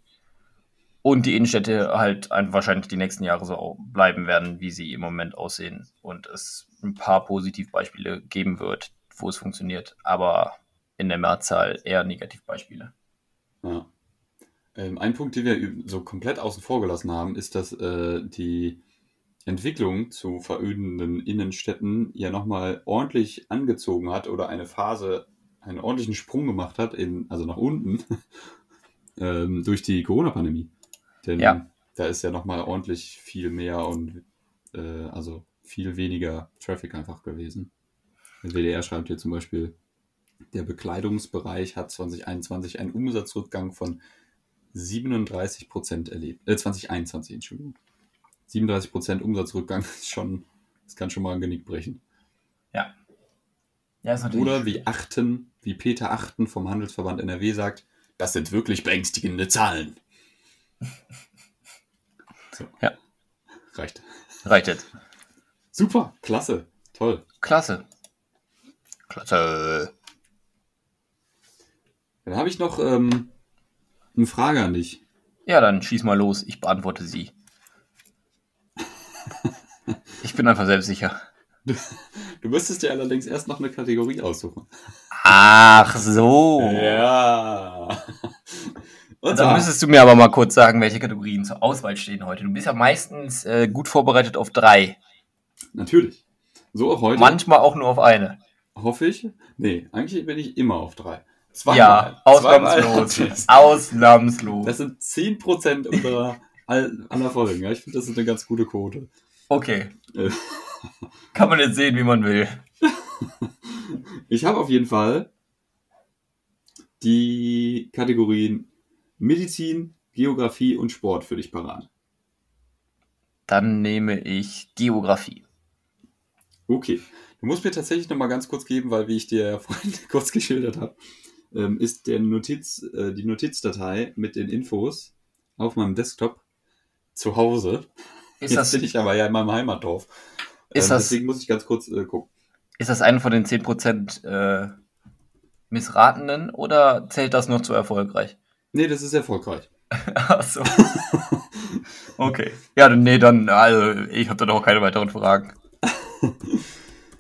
Und die Innenstädte halt einfach wahrscheinlich die nächsten Jahre so bleiben werden, wie sie im Moment aussehen. Und es ein paar Positivbeispiele geben wird, wo es funktioniert, aber in der Mehrzahl eher Negativbeispiele.
Ja. Ähm, ein Punkt, den wir so komplett außen vor gelassen haben, ist, dass äh, die Entwicklung zu verödenden Innenstädten ja nochmal ordentlich angezogen hat oder eine Phase, einen ordentlichen Sprung gemacht hat, in, also nach unten, (laughs) ähm, durch die Corona-Pandemie. Denn
Ja.
da ist ja nochmal ordentlich viel mehr und äh, also viel weniger Traffic einfach gewesen. Der WDR schreibt hier zum Beispiel, der Bekleidungsbereich hat 2021 einen Umsatzrückgang von 37 Prozent erlebt. Äh, 2021, Entschuldigung. 37 Prozent Umsatzrückgang ist schon, das kann schon mal ein Genick brechen.
Ja, ist
Oder wie Achten, wie Peter Achten vom Handelsverband NRW sagt, das sind wirklich beängstigende Zahlen. (laughs) So.
Ja.
Reicht.
Reicht jetzt.
Super, klasse, toll.
Klasse. Klasse.
Dann habe ich noch ähm, eine Frage an dich.
Ja, dann schieß mal los. Ich beantworte sie. Ich bin einfach selbstsicher.
Du müsstest dir allerdings erst noch eine Kategorie aussuchen.
Ach so.
Ja. Und
Dann
zwar,
müsstest du mir aber mal kurz sagen, welche Kategorien zur Auswahl stehen heute. Du bist ja meistens äh, gut vorbereitet auf drei.
natürlich. So auch heute.
Manchmal auch nur auf eine.
Hoffe ich. Nee, eigentlich bin ich immer auf drei. Zweimal.
Ja, ausnahmslos.
Zweimal. (laughs)
Ausnahmslos.
Das sind 10% unserer all- aller Folgen. Ja, ich finde, das ist eine ganz gute Quote.
Okay. Kann man jetzt sehen, wie man will. (laughs)
Ich habe auf jeden Fall die Kategorien Medizin, Geografie und Sport für dich parat.
Dann nehme ich Geografie.
Okay. Du musst mir tatsächlich noch mal ganz kurz geben, weil wie ich dir ja (laughs) vorhin kurz geschildert habe, ähm, ist der Notiz, äh, die Notizdatei mit den Infos auf meinem Desktop zu Hause.
Ist
Jetzt
das,
bin ich aber ja in meinem Heimatdorf.
Ist
ähm,
das-
deswegen muss ich ganz kurz äh, gucken.
ist das eine von den 10% äh, Missratenen oder zählt das noch zu erfolgreich?
Nee, das ist erfolgreich. (laughs)
Ach so. (laughs) Okay. Ja, nee, dann, also, ich habe da auch keine weiteren Fragen. (laughs)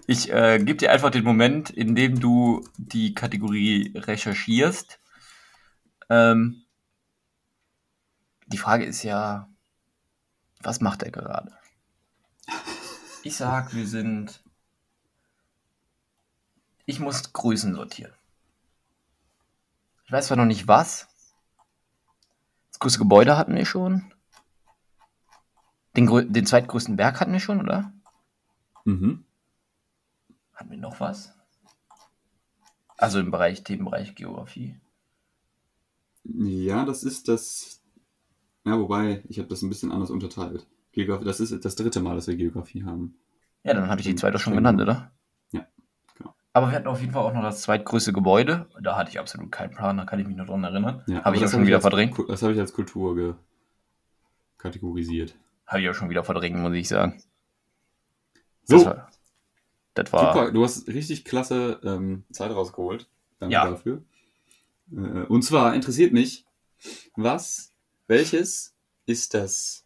Ich äh, gebe dir einfach den Moment, in dem du die Kategorie recherchierst. Ähm, die Frage ist ja, was macht er gerade? Ich sag, wir sind. Ich muss Größen sortieren. Ich weiß zwar noch nicht was. Das größte Gebäude hatten wir schon. Den, den zweitgrößten Berg hatten wir schon, oder?
Mhm.
Hatten wir noch was? Also im Bereich, Themenbereich Geografie.
Ja, das ist das. Ja, wobei, ich habe das ein bisschen anders unterteilt. Geografie, das ist das dritte Mal, dass wir Geografie haben.
Ja, dann habe ich die zweite schon genannt, oder?
Ja, genau.
Aber wir hatten auf jeden Fall auch noch das zweitgrößte Gebäude. Da hatte ich absolut keinen Plan, da kann ich mich noch dran erinnern.
Ja,
habe ich ja
das
schon wieder
als,
verdrängt.
Das habe ich als Kultur kategorisiert.
Habe ich auch schon wieder verdrängt, muss ich sagen.
So,
Das war. Das war
super, du hast richtig klasse ähm, Zeit rausgeholt. Danke
Ja.
dafür. Äh, und zwar interessiert mich, was, welches ist das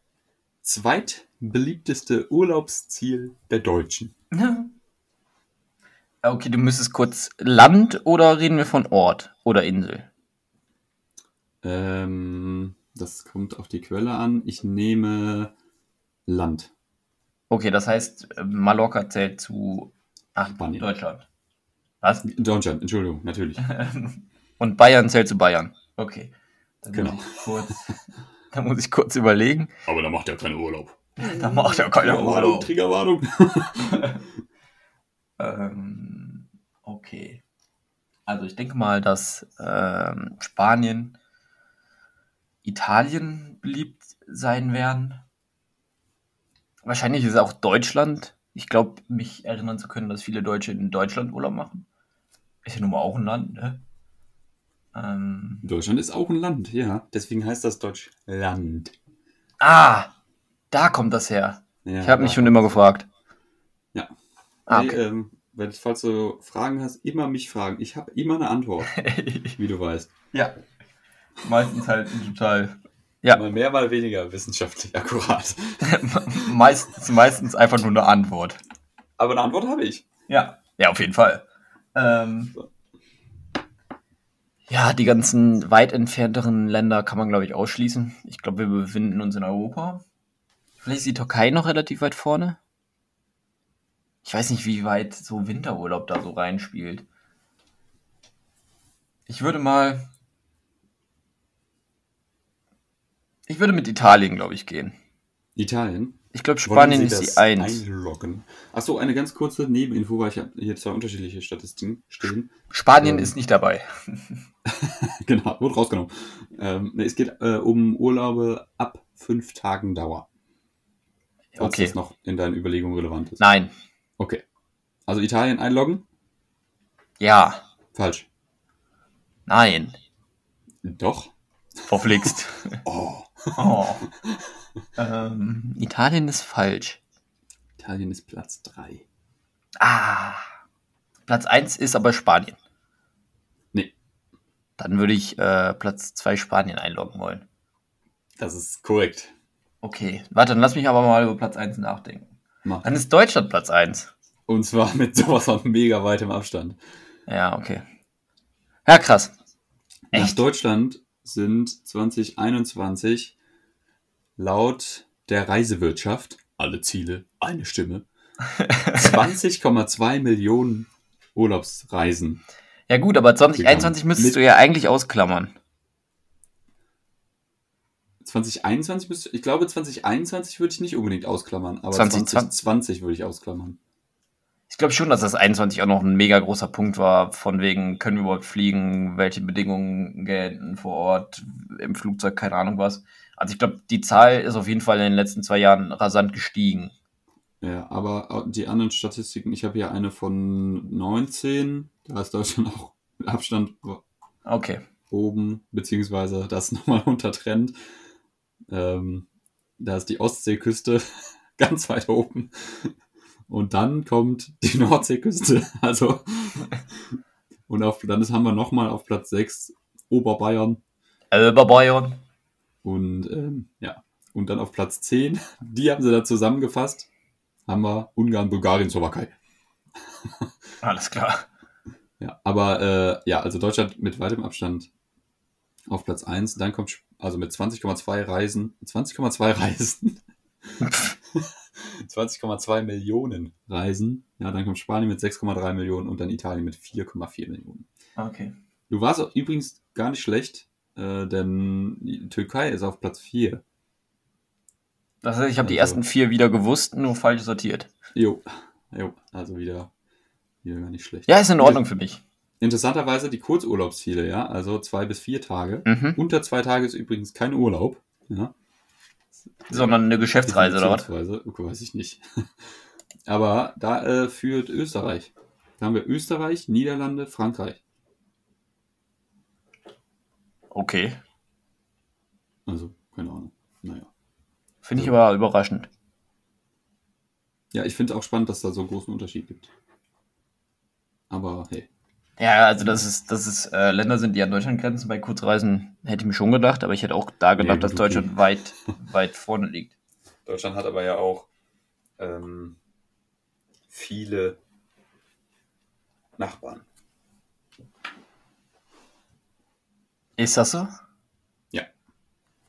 zweitbeliebteste Urlaubsziel der Deutschen? (laughs)
Okay, du müsstest kurz Land oder reden wir von Ort oder Insel?
Ähm, das kommt auf die Quelle an. Ich nehme Land.
Okay, das heißt, Mallorca zählt zu ach,
Spanien.
Deutschland. Was?
Deutschland, Entschuldigung, natürlich. (laughs)
Und Bayern zählt zu Bayern. Okay. Dann
Genau.
Muss ich kurz, (laughs) dann muss ich kurz überlegen.
Aber da macht er keinen Urlaub. (laughs)
Da macht er keine
Triggerwarnung,
Urlaub.
Triggerwarnung. (laughs)
Ähm, okay. Also ich denke mal, dass ähm, Spanien, Italien beliebt sein werden. Wahrscheinlich ist es auch Deutschland. Ich glaube, mich erinnern zu können, dass viele Deutsche in Deutschland Urlaub machen. Ist ja nun mal auch ein Land, ne? Ähm,
Deutschland ist auch ein Land, ja. Deswegen heißt das Deutschland.
ah, da kommt das her.
Ja,
Ich habe mich schon immer gefragt.
Ja.
Ah,
Hey,
okay.
ähm, wenn, falls du Fragen hast, immer mich fragen. Ich habe immer eine Antwort, (laughs) wie du weißt.
ja. Meistens halt total. Ja.
Mal mehr, mal weniger wissenschaftlich (laughs) akkurat. (laughs)
meistens, meistens einfach nur eine Antwort.
Aber eine Antwort habe ich.
Ja, ja, auf jeden Fall. Ähm, ja, die ganzen weit entfernteren Länder kann man, glaube ich, ausschließen. Ich glaube, wir befinden uns in Europa. Vielleicht ist die Türkei noch relativ weit vorne. Ich weiß nicht, wie weit so Winterurlaub da so reinspielt. Ich würde mal. Ich würde mit Italien, glaube ich, gehen.
Italien.
Ich glaube, Spanien ist die 1.
Einloggen. Achso, eine ganz kurze Nebeninfo, weil ich habe hier zwei unterschiedliche Statistiken stehen.
Spanien
Ähm,
ist nicht dabei. (laughs)
genau, wurde rausgenommen. Ähm, nee, es geht äh, um Urlaube ab fünf Tagen Dauer. Falls
Okay.
das noch in deinen Überlegungen relevant ist.
Nein.
Okay. Also Italien einloggen?
Ja.
Falsch.
Nein.
Doch.
Verflixt. (laughs)
Oh.
oh. (laughs) ähm, Italien ist falsch.
Italien ist Platz 3.
Ah. Platz 1 ist aber Spanien.
Nee.
Dann würde ich äh, Platz 2 Spanien einloggen wollen.
Das ist korrekt.
Okay. Warte, dann lass mich aber mal über Platz 1 nachdenken.
Mach.
Dann ist Deutschland Platz 1.
Und zwar mit sowas von mega weitem Abstand.
Ja, okay. Ja, krass.
Nach
Echt?
Deutschland sind 2021 laut der Reisewirtschaft, alle Ziele, eine Stimme, 20,2 Millionen Urlaubsreisen.
Ja gut, aber 2021
Gegangen.
müsstest
Mit-
du ja eigentlich ausklammern.
2021 müsste, ich glaube 2021 würde ich nicht unbedingt ausklammern, aber
2020
2020 würde ich ausklammern.
Ich glaube schon, dass das 21 auch noch ein mega großer Punkt war, von wegen, können wir überhaupt fliegen, welche Bedingungen gelten vor Ort, im Flugzeug, keine Ahnung was. Also ich glaube, die Zahl ist auf jeden Fall in den letzten zwei Jahren rasant gestiegen.
Ja, aber die anderen Statistiken, ich habe hier eine von 19, da ist Deutschland auch mit Abstand
Okay.
oben, beziehungsweise das nochmal (laughs) untertrennt. Ähm, da ist die Ostseeküste (laughs) ganz weit oben. Und dann kommt die (laughs) Nordseeküste. Also, und auf, dann ist, haben wir nochmal auf Platz 6 Oberbayern.
Über Bayern.
Und ähm, ja, und dann auf Platz 10, (laughs) die haben sie da zusammengefasst, haben wir Ungarn, Bulgarien, Slowakei. (laughs)
Alles klar.
Ja, aber äh, ja, also Deutschland mit weitem Abstand auf Platz 1. Dann kommt, also mit 20,2 Reisen, 20,2 Reisen, (laughs) 20,2 Millionen Reisen. Ja, dann kommt Spanien mit 6,3 Millionen und dann Italien mit 4,4 Millionen.
Okay.
Du warst auch übrigens gar nicht schlecht, äh, denn die Türkei ist auf Platz 4.
Das heißt, ich habe die
Also-
ersten vier wieder gewusst, nur falsch sortiert.
Jo, jo, also wieder, wieder gar nicht schlecht.
Ja, ist in Ordnung für mich.
Interessanterweise die Kurzurlaubsziele, ja, also zwei bis vier Tage.
Mhm.
Unter zwei Tage ist übrigens kein Urlaub. Ja.
Sondern eine Geschäftsreise oder was?
Weiß ich nicht. (laughs) Aber da äh, führt Österreich. Da haben wir Österreich, Niederlande, Frankreich.
Okay.
Also, keine Ahnung. Naja.
Finde ich aber überraschend.
Ja, ich finde auch spannend, dass da so einen großen Unterschied gibt. Aber hey.
Ja, also dass es, dass es äh, Länder sind, die an Deutschland grenzen bei Kurzreisen, hätte ich mir schon gedacht, aber ich hätte auch da gedacht,
Nee,
dass Deutschland
okay.
weit, (laughs) weit vorne liegt.
Deutschland hat aber ja auch ähm, viele Nachbarn.
Ist das so?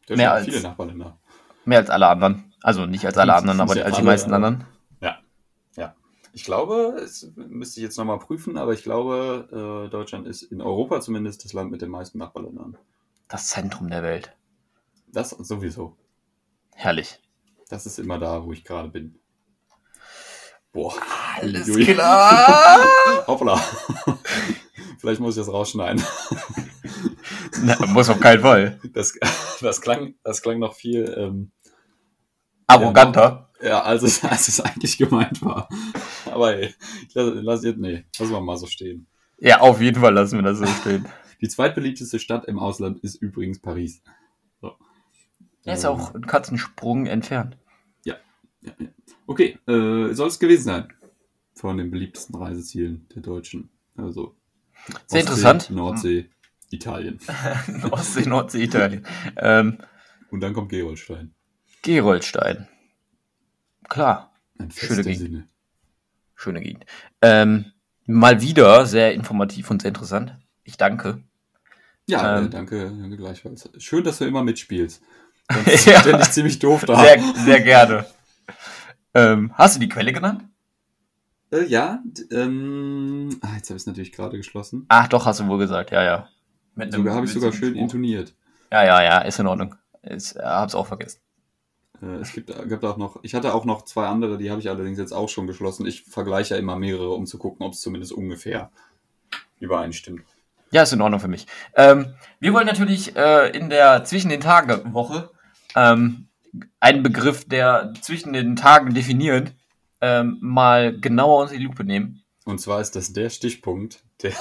Deutschland
Mehr
hat
als-
viele Nachbarländer.
Mehr als alle anderen. Also nicht als alle anderen, aber als die meisten anderen.
Ja, ja. Ich glaube, es müsste ich jetzt nochmal prüfen, aber ich glaube, äh, Deutschland ist in Europa zumindest das Land mit den meisten Nachbarländern.
Das Zentrum der Welt.
Das sowieso.
Herrlich.
Das ist immer da, wo ich gerade bin. Boah.
Alles
Uiui.
klar. (laughs)
Hoppla. (laughs) Vielleicht muss ich das rausschneiden. (laughs)
Na, muss auf keinen Fall.
Das, (laughs) das, klang, das klang noch viel ähm,
Arroganter.
ja, als es, (laughs) als es eigentlich gemeint war. Aber ich lass, lass jetzt, nee, lassen wir mal so stehen.
Ja, auf jeden Fall lassen wir das so stehen. (laughs)
Die zweitbeliebteste Stadt im Ausland ist übrigens Paris. So.
Er ist
Ähm,
auch ein Katzensprung entfernt.
Ja, ja. Okay, äh, soll es gewesen sein. Von den beliebtesten Reisezielen der Deutschen. Also.
Sehr interessant.
Nordsee, Italien. (laughs)
Ostsee, Nordsee, Italien. Ähm,
Und dann kommt Gerolstein.
Gerolstein. Klar,
Ein
Schöne Gegend.
Sinne.
schöne Gegend. Ähm, mal wieder sehr informativ und sehr interessant. Ich danke.
Ja,
Ähm.
äh, danke, danke gleichfalls. Schön, dass du immer mitspielst. (laughs) Sonst
Ja.
ständig ziemlich doof da.
Sehr, sehr gerne. Ähm, hast du die Quelle genannt?
Äh, ja, ähm, ah, jetzt habe ich es natürlich gerade geschlossen.
Ach, doch, hast du wohl gesagt. Ja, ja. Mit
Sogar habe ich sogar schön
Spruch.
intoniert.
Ja, ja, ja, ist in Ordnung. Ist, äh, hab's auch vergessen.
Äh, es gibt, gibt auch noch, ich hatte auch noch zwei andere, die habe ich allerdings jetzt auch schon geschlossen. Ich vergleiche ja immer mehrere, um zu gucken, ob es zumindest ungefähr übereinstimmt.
Ja, ist in Ordnung für mich. Ähm, wir wollen natürlich äh, in der zwischen den Tagen Woche ähm, einen Begriff, der zwischen den Tagen definiert, ähm, mal genauer unter die Lupe nehmen.
Und zwar ist das der Stichpunkt, der,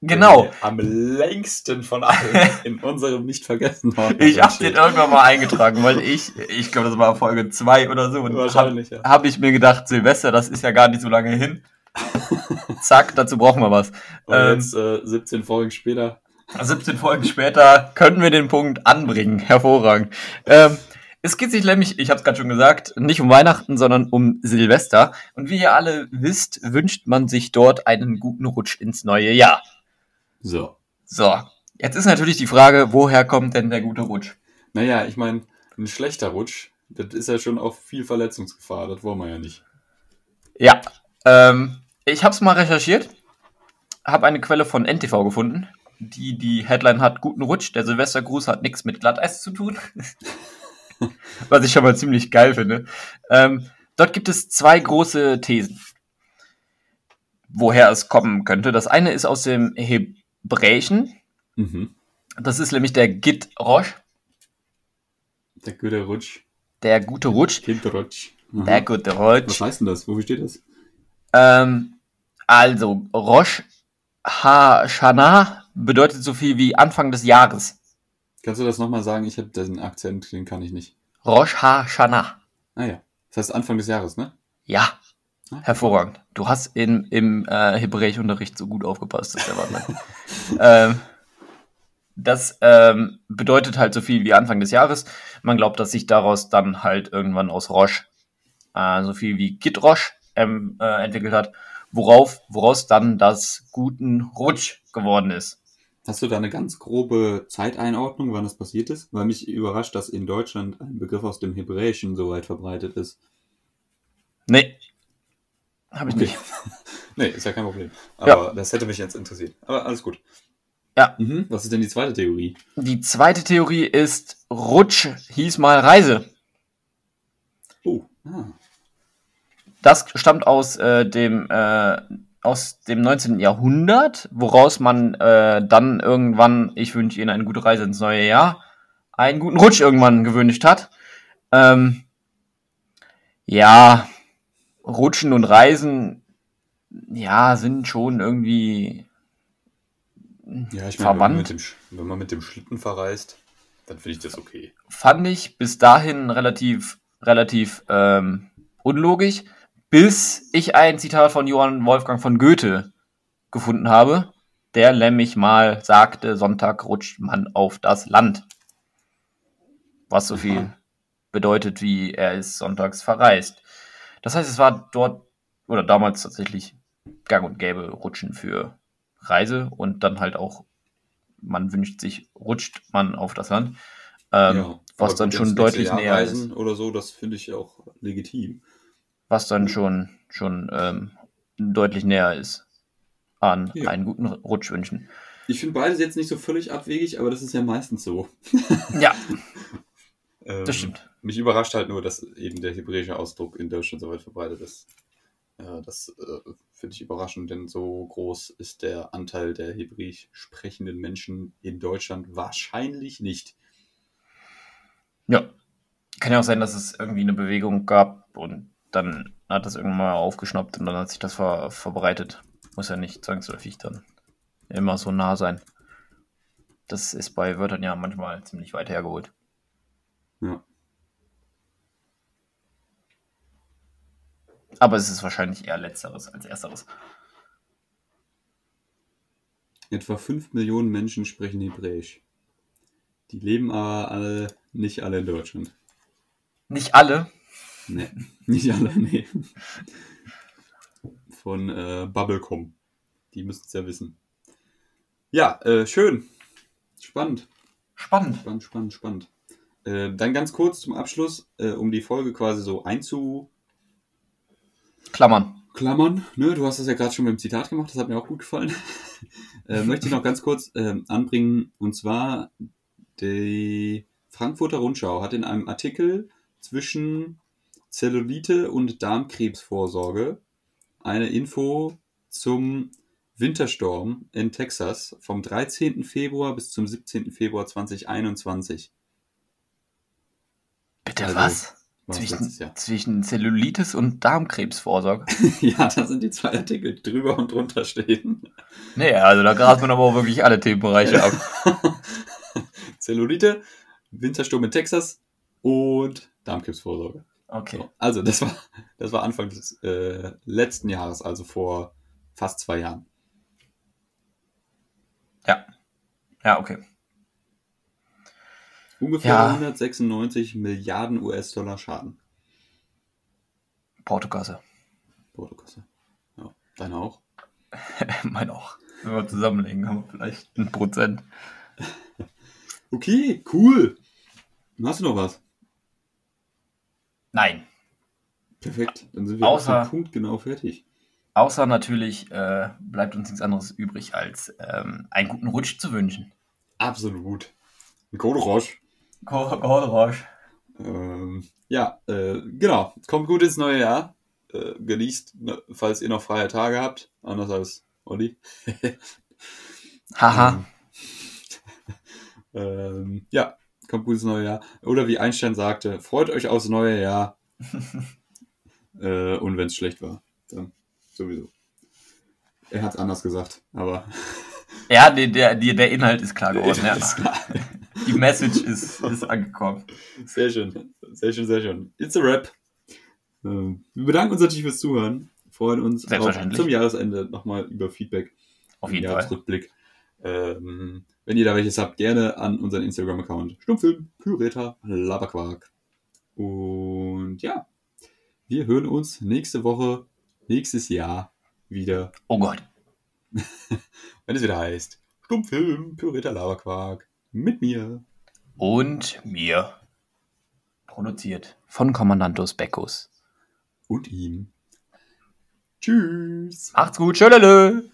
Genau.
der am längsten von allen (laughs) in unserem nicht vergessen Ordner
Ich hab
steht.
den irgendwann mal eingetragen, weil ich, ich glaube, das war Folge 2 oder so. Und
Wahrscheinlich, ja.
Habe hab ich mir gedacht, Silvester, das ist ja gar nicht so lange hin. (laughs) Zack, dazu brauchen wir was.
Und
Ähm,
jetzt äh, 17 Folgen später.
17 Folgen später können wir den Punkt anbringen. Hervorragend. Ähm, Es geht sich nämlich, ich habe es gerade schon gesagt, nicht um Weihnachten, sondern um Silvester. Und wie ihr alle wisst, wünscht man sich dort einen guten Rutsch ins neue Jahr.
So.
So, jetzt ist natürlich die Frage, woher kommt denn der gute Rutsch?
Naja, ich meine, ein schlechter Rutsch, das ist ja schon auch viel Verletzungsgefahr, das wollen wir ja nicht.
Ja, ähm, ich habe es mal recherchiert, habe eine Quelle von NTV gefunden, die die Headline hat, guten Rutsch, der Silvestergruß hat nichts mit Glatteis zu tun. (laughs) Was ich schon mal ziemlich geil finde. Ähm, dort gibt es zwei große Thesen, woher es kommen könnte. Das eine ist aus dem Hebräischen.
Mhm.
Das ist nämlich der Git Rosh,
Der gute Rutsch.
der gute Rutsch.
Hinterrutsch. Aha.
Der gute
Mhm. Was
Rutsch.
heißt denn das? Wofür steht das?
Ähm, also, Rosh Hashanah bedeutet so viel wie Anfang des Jahres.
Kannst du das nochmal sagen? Ich habe den Akzent, den kann ich nicht.
Rosh Hashanah.
Ah ja. Das heißt Anfang des Jahres, ne?
Ja. Hervorragend. Du hast in, im äh, Hebräischunterricht so gut aufgepasst, das (laughs) ähm, das ähm, bedeutet halt so viel wie Anfang des Jahres. Man glaubt, dass sich daraus dann halt irgendwann aus Rosh äh, so viel wie Gitrosh ähm, äh, entwickelt hat, worauf, woraus dann das guten Rutsch geworden ist.
Hast du da eine ganz grobe Zeiteinordnung, wann das passiert ist? Weil mich überrascht, dass in Deutschland ein Begriff aus dem Hebräischen so weit verbreitet ist.
Nee, habe ich nicht. (laughs)
Nee, ist ja kein Problem. Aber das hätte mich jetzt interessiert. Aber alles gut.
Ja.
Mhm. Was ist denn die zweite Theorie?
Die zweite Theorie ist, Rutsch hieß mal Reise.
Oh. Ah.
Das stammt aus äh, dem äh, aus dem 19. Jahrhundert, woraus man äh, dann irgendwann, ich wünsche Ihnen eine gute Reise ins neue Jahr, einen guten Rutsch irgendwann gewünscht hat. Ähm, ja, Rutschen und Reisen, ja, sind schon irgendwie
Ja, ich meine, wenn man,
verwandt.
mit dem, wenn man mit dem Schlitten verreist, dann finde ich das okay.
fand ich bis dahin relativ, relativ ähm, unlogisch, bis ich ein Zitat von Johann Wolfgang von Goethe gefunden habe, der nämlich mal sagte, Sonntag rutscht man auf das Land. Was so viel bedeutet, wie er ist sonntags verreist. Das heißt, es war dort oder damals tatsächlich gang und gäbe Rutschen für Reise und dann halt auch, man wünscht sich, rutscht man auf das Land. Ähm, was
aber
dann schon deutlich
Jahr
näher ist.
reisen oder so, das finde ich auch legitim.
was dann schon, schon ähm, deutlich näher ist an
Ja.
einen guten Rutsch wünschen.
Ich finde beides jetzt nicht so völlig abwegig, aber das ist ja meistens so.
Ja, (laughs)
Ähm,
das stimmt.
Mich überrascht halt nur, dass eben der hebräische Ausdruck in Deutschland so weit verbreitet ist. Ja, das äh, finde ich überraschend, denn so groß ist der Anteil der hebräisch sprechenden Menschen in Deutschland wahrscheinlich nicht.
Ja. Kann ja auch sein, dass es irgendwie eine Bewegung gab und dann hat das irgendwann mal aufgeschnappt und dann hat sich das ver verbreitet. Muss ja nicht zwangsläufig dann immer so nah sein. Das ist bei Wörtern ja manchmal ziemlich weit hergeholt.
Ja.
Aber es ist wahrscheinlich eher letzteres als ersteres.
Etwa 5 Millionen Menschen sprechen Hebräisch. Die leben aber alle, nicht alle in Deutschland.
Nicht alle.
Nee, (laughs) nicht alle, nee. Von äh, Bubblecom. Die müssen es ja wissen. Ja, äh, schön. Spannend.
Spannend.
Spannend, spannend, spannend. Äh, dann ganz kurz zum Abschluss, äh, um die Folge quasi so einzuklammern.
Klammern.
Ne? Du hast das ja gerade schon mit dem Zitat gemacht, das hat mir auch gut gefallen. (laughs) äh, möchte ich noch ganz kurz ähm, anbringen, und zwar die Frankfurter Rundschau hat in einem Artikel zwischen Zellulite und Darmkrebsvorsorge eine Info zum Wintersturm in Texas vom 13. Februar bis zum 17. Februar 2021.
Bitte
Also,
was? Zwischen, zwischen Zellulitis und Darmkrebsvorsorge. (laughs)
ja, da sind die zwei Artikel, die drüber und drunter stehen.
nee, also da grast man aber auch wirklich alle Themenbereiche ab. (laughs)
Zellulite, Wintersturm in Texas und Darmkrebsvorsorge.
Okay.
So, also, das war, das war Anfang des äh, letzten Jahres, also vor fast zwei Jahren.
Ja. Ja, okay.
Ungefähr
Ja.
196 Milliarden US-Dollar Schaden.
Portokasse.
Portokasse. Ja, deine auch? (laughs)
mein auch. Wenn wir zusammenlegen, haben wir vielleicht ein Prozent. (laughs)
Okay, cool. Hast du noch was?
Nein.
Perfekt. Dann sind wir
Außer-
auf Punkt genau fertig.
Außer natürlich äh, bleibt uns nichts anderes übrig, als ähm, einen guten Rutsch zu wünschen.
Absolut. Code Roche.
Rutsch.
Ähm, ja, äh, genau. Kommt gut ins neue Jahr. Äh, genießt, ne, falls ihr noch freie Tage habt. Anders als Olli. (laughs)
Haha. (laughs)
Ähm, ja, kommt gut ins neue Jahr. Oder wie Einstein sagte, freut euch aufs neue Jahr. (laughs) äh, und wenn es schlecht war, dann sowieso. Er hat es anders gesagt, aber
Ja, der, der, der Inhalt ist klar geworden. Ja. (laughs)
Alles klar.
Die Message ist, ist angekommen.
Sehr schön, sehr schön, sehr schön. It's a Rap. Ähm, wir bedanken uns natürlich fürs Zuhören. Freuen uns auch zum Jahresende nochmal über Feedback.
Auf jeden Fall.
Jahresrückblick. Ähm, wenn ihr da welches habt, gerne an unseren Instagram-Account. Stummfilm, Pyreter, Laberquark. Und ja, wir hören uns nächste Woche, nächstes Jahr wieder,
Oh Gott. (laughs)
wenn es wieder heißt Stummfilm, Pyreter, Laberquark. Mit mir.
Und mir. Produziert von Kommandantus Beckus.
Und ihm. Tschüss.
Macht's gut. Tschüss.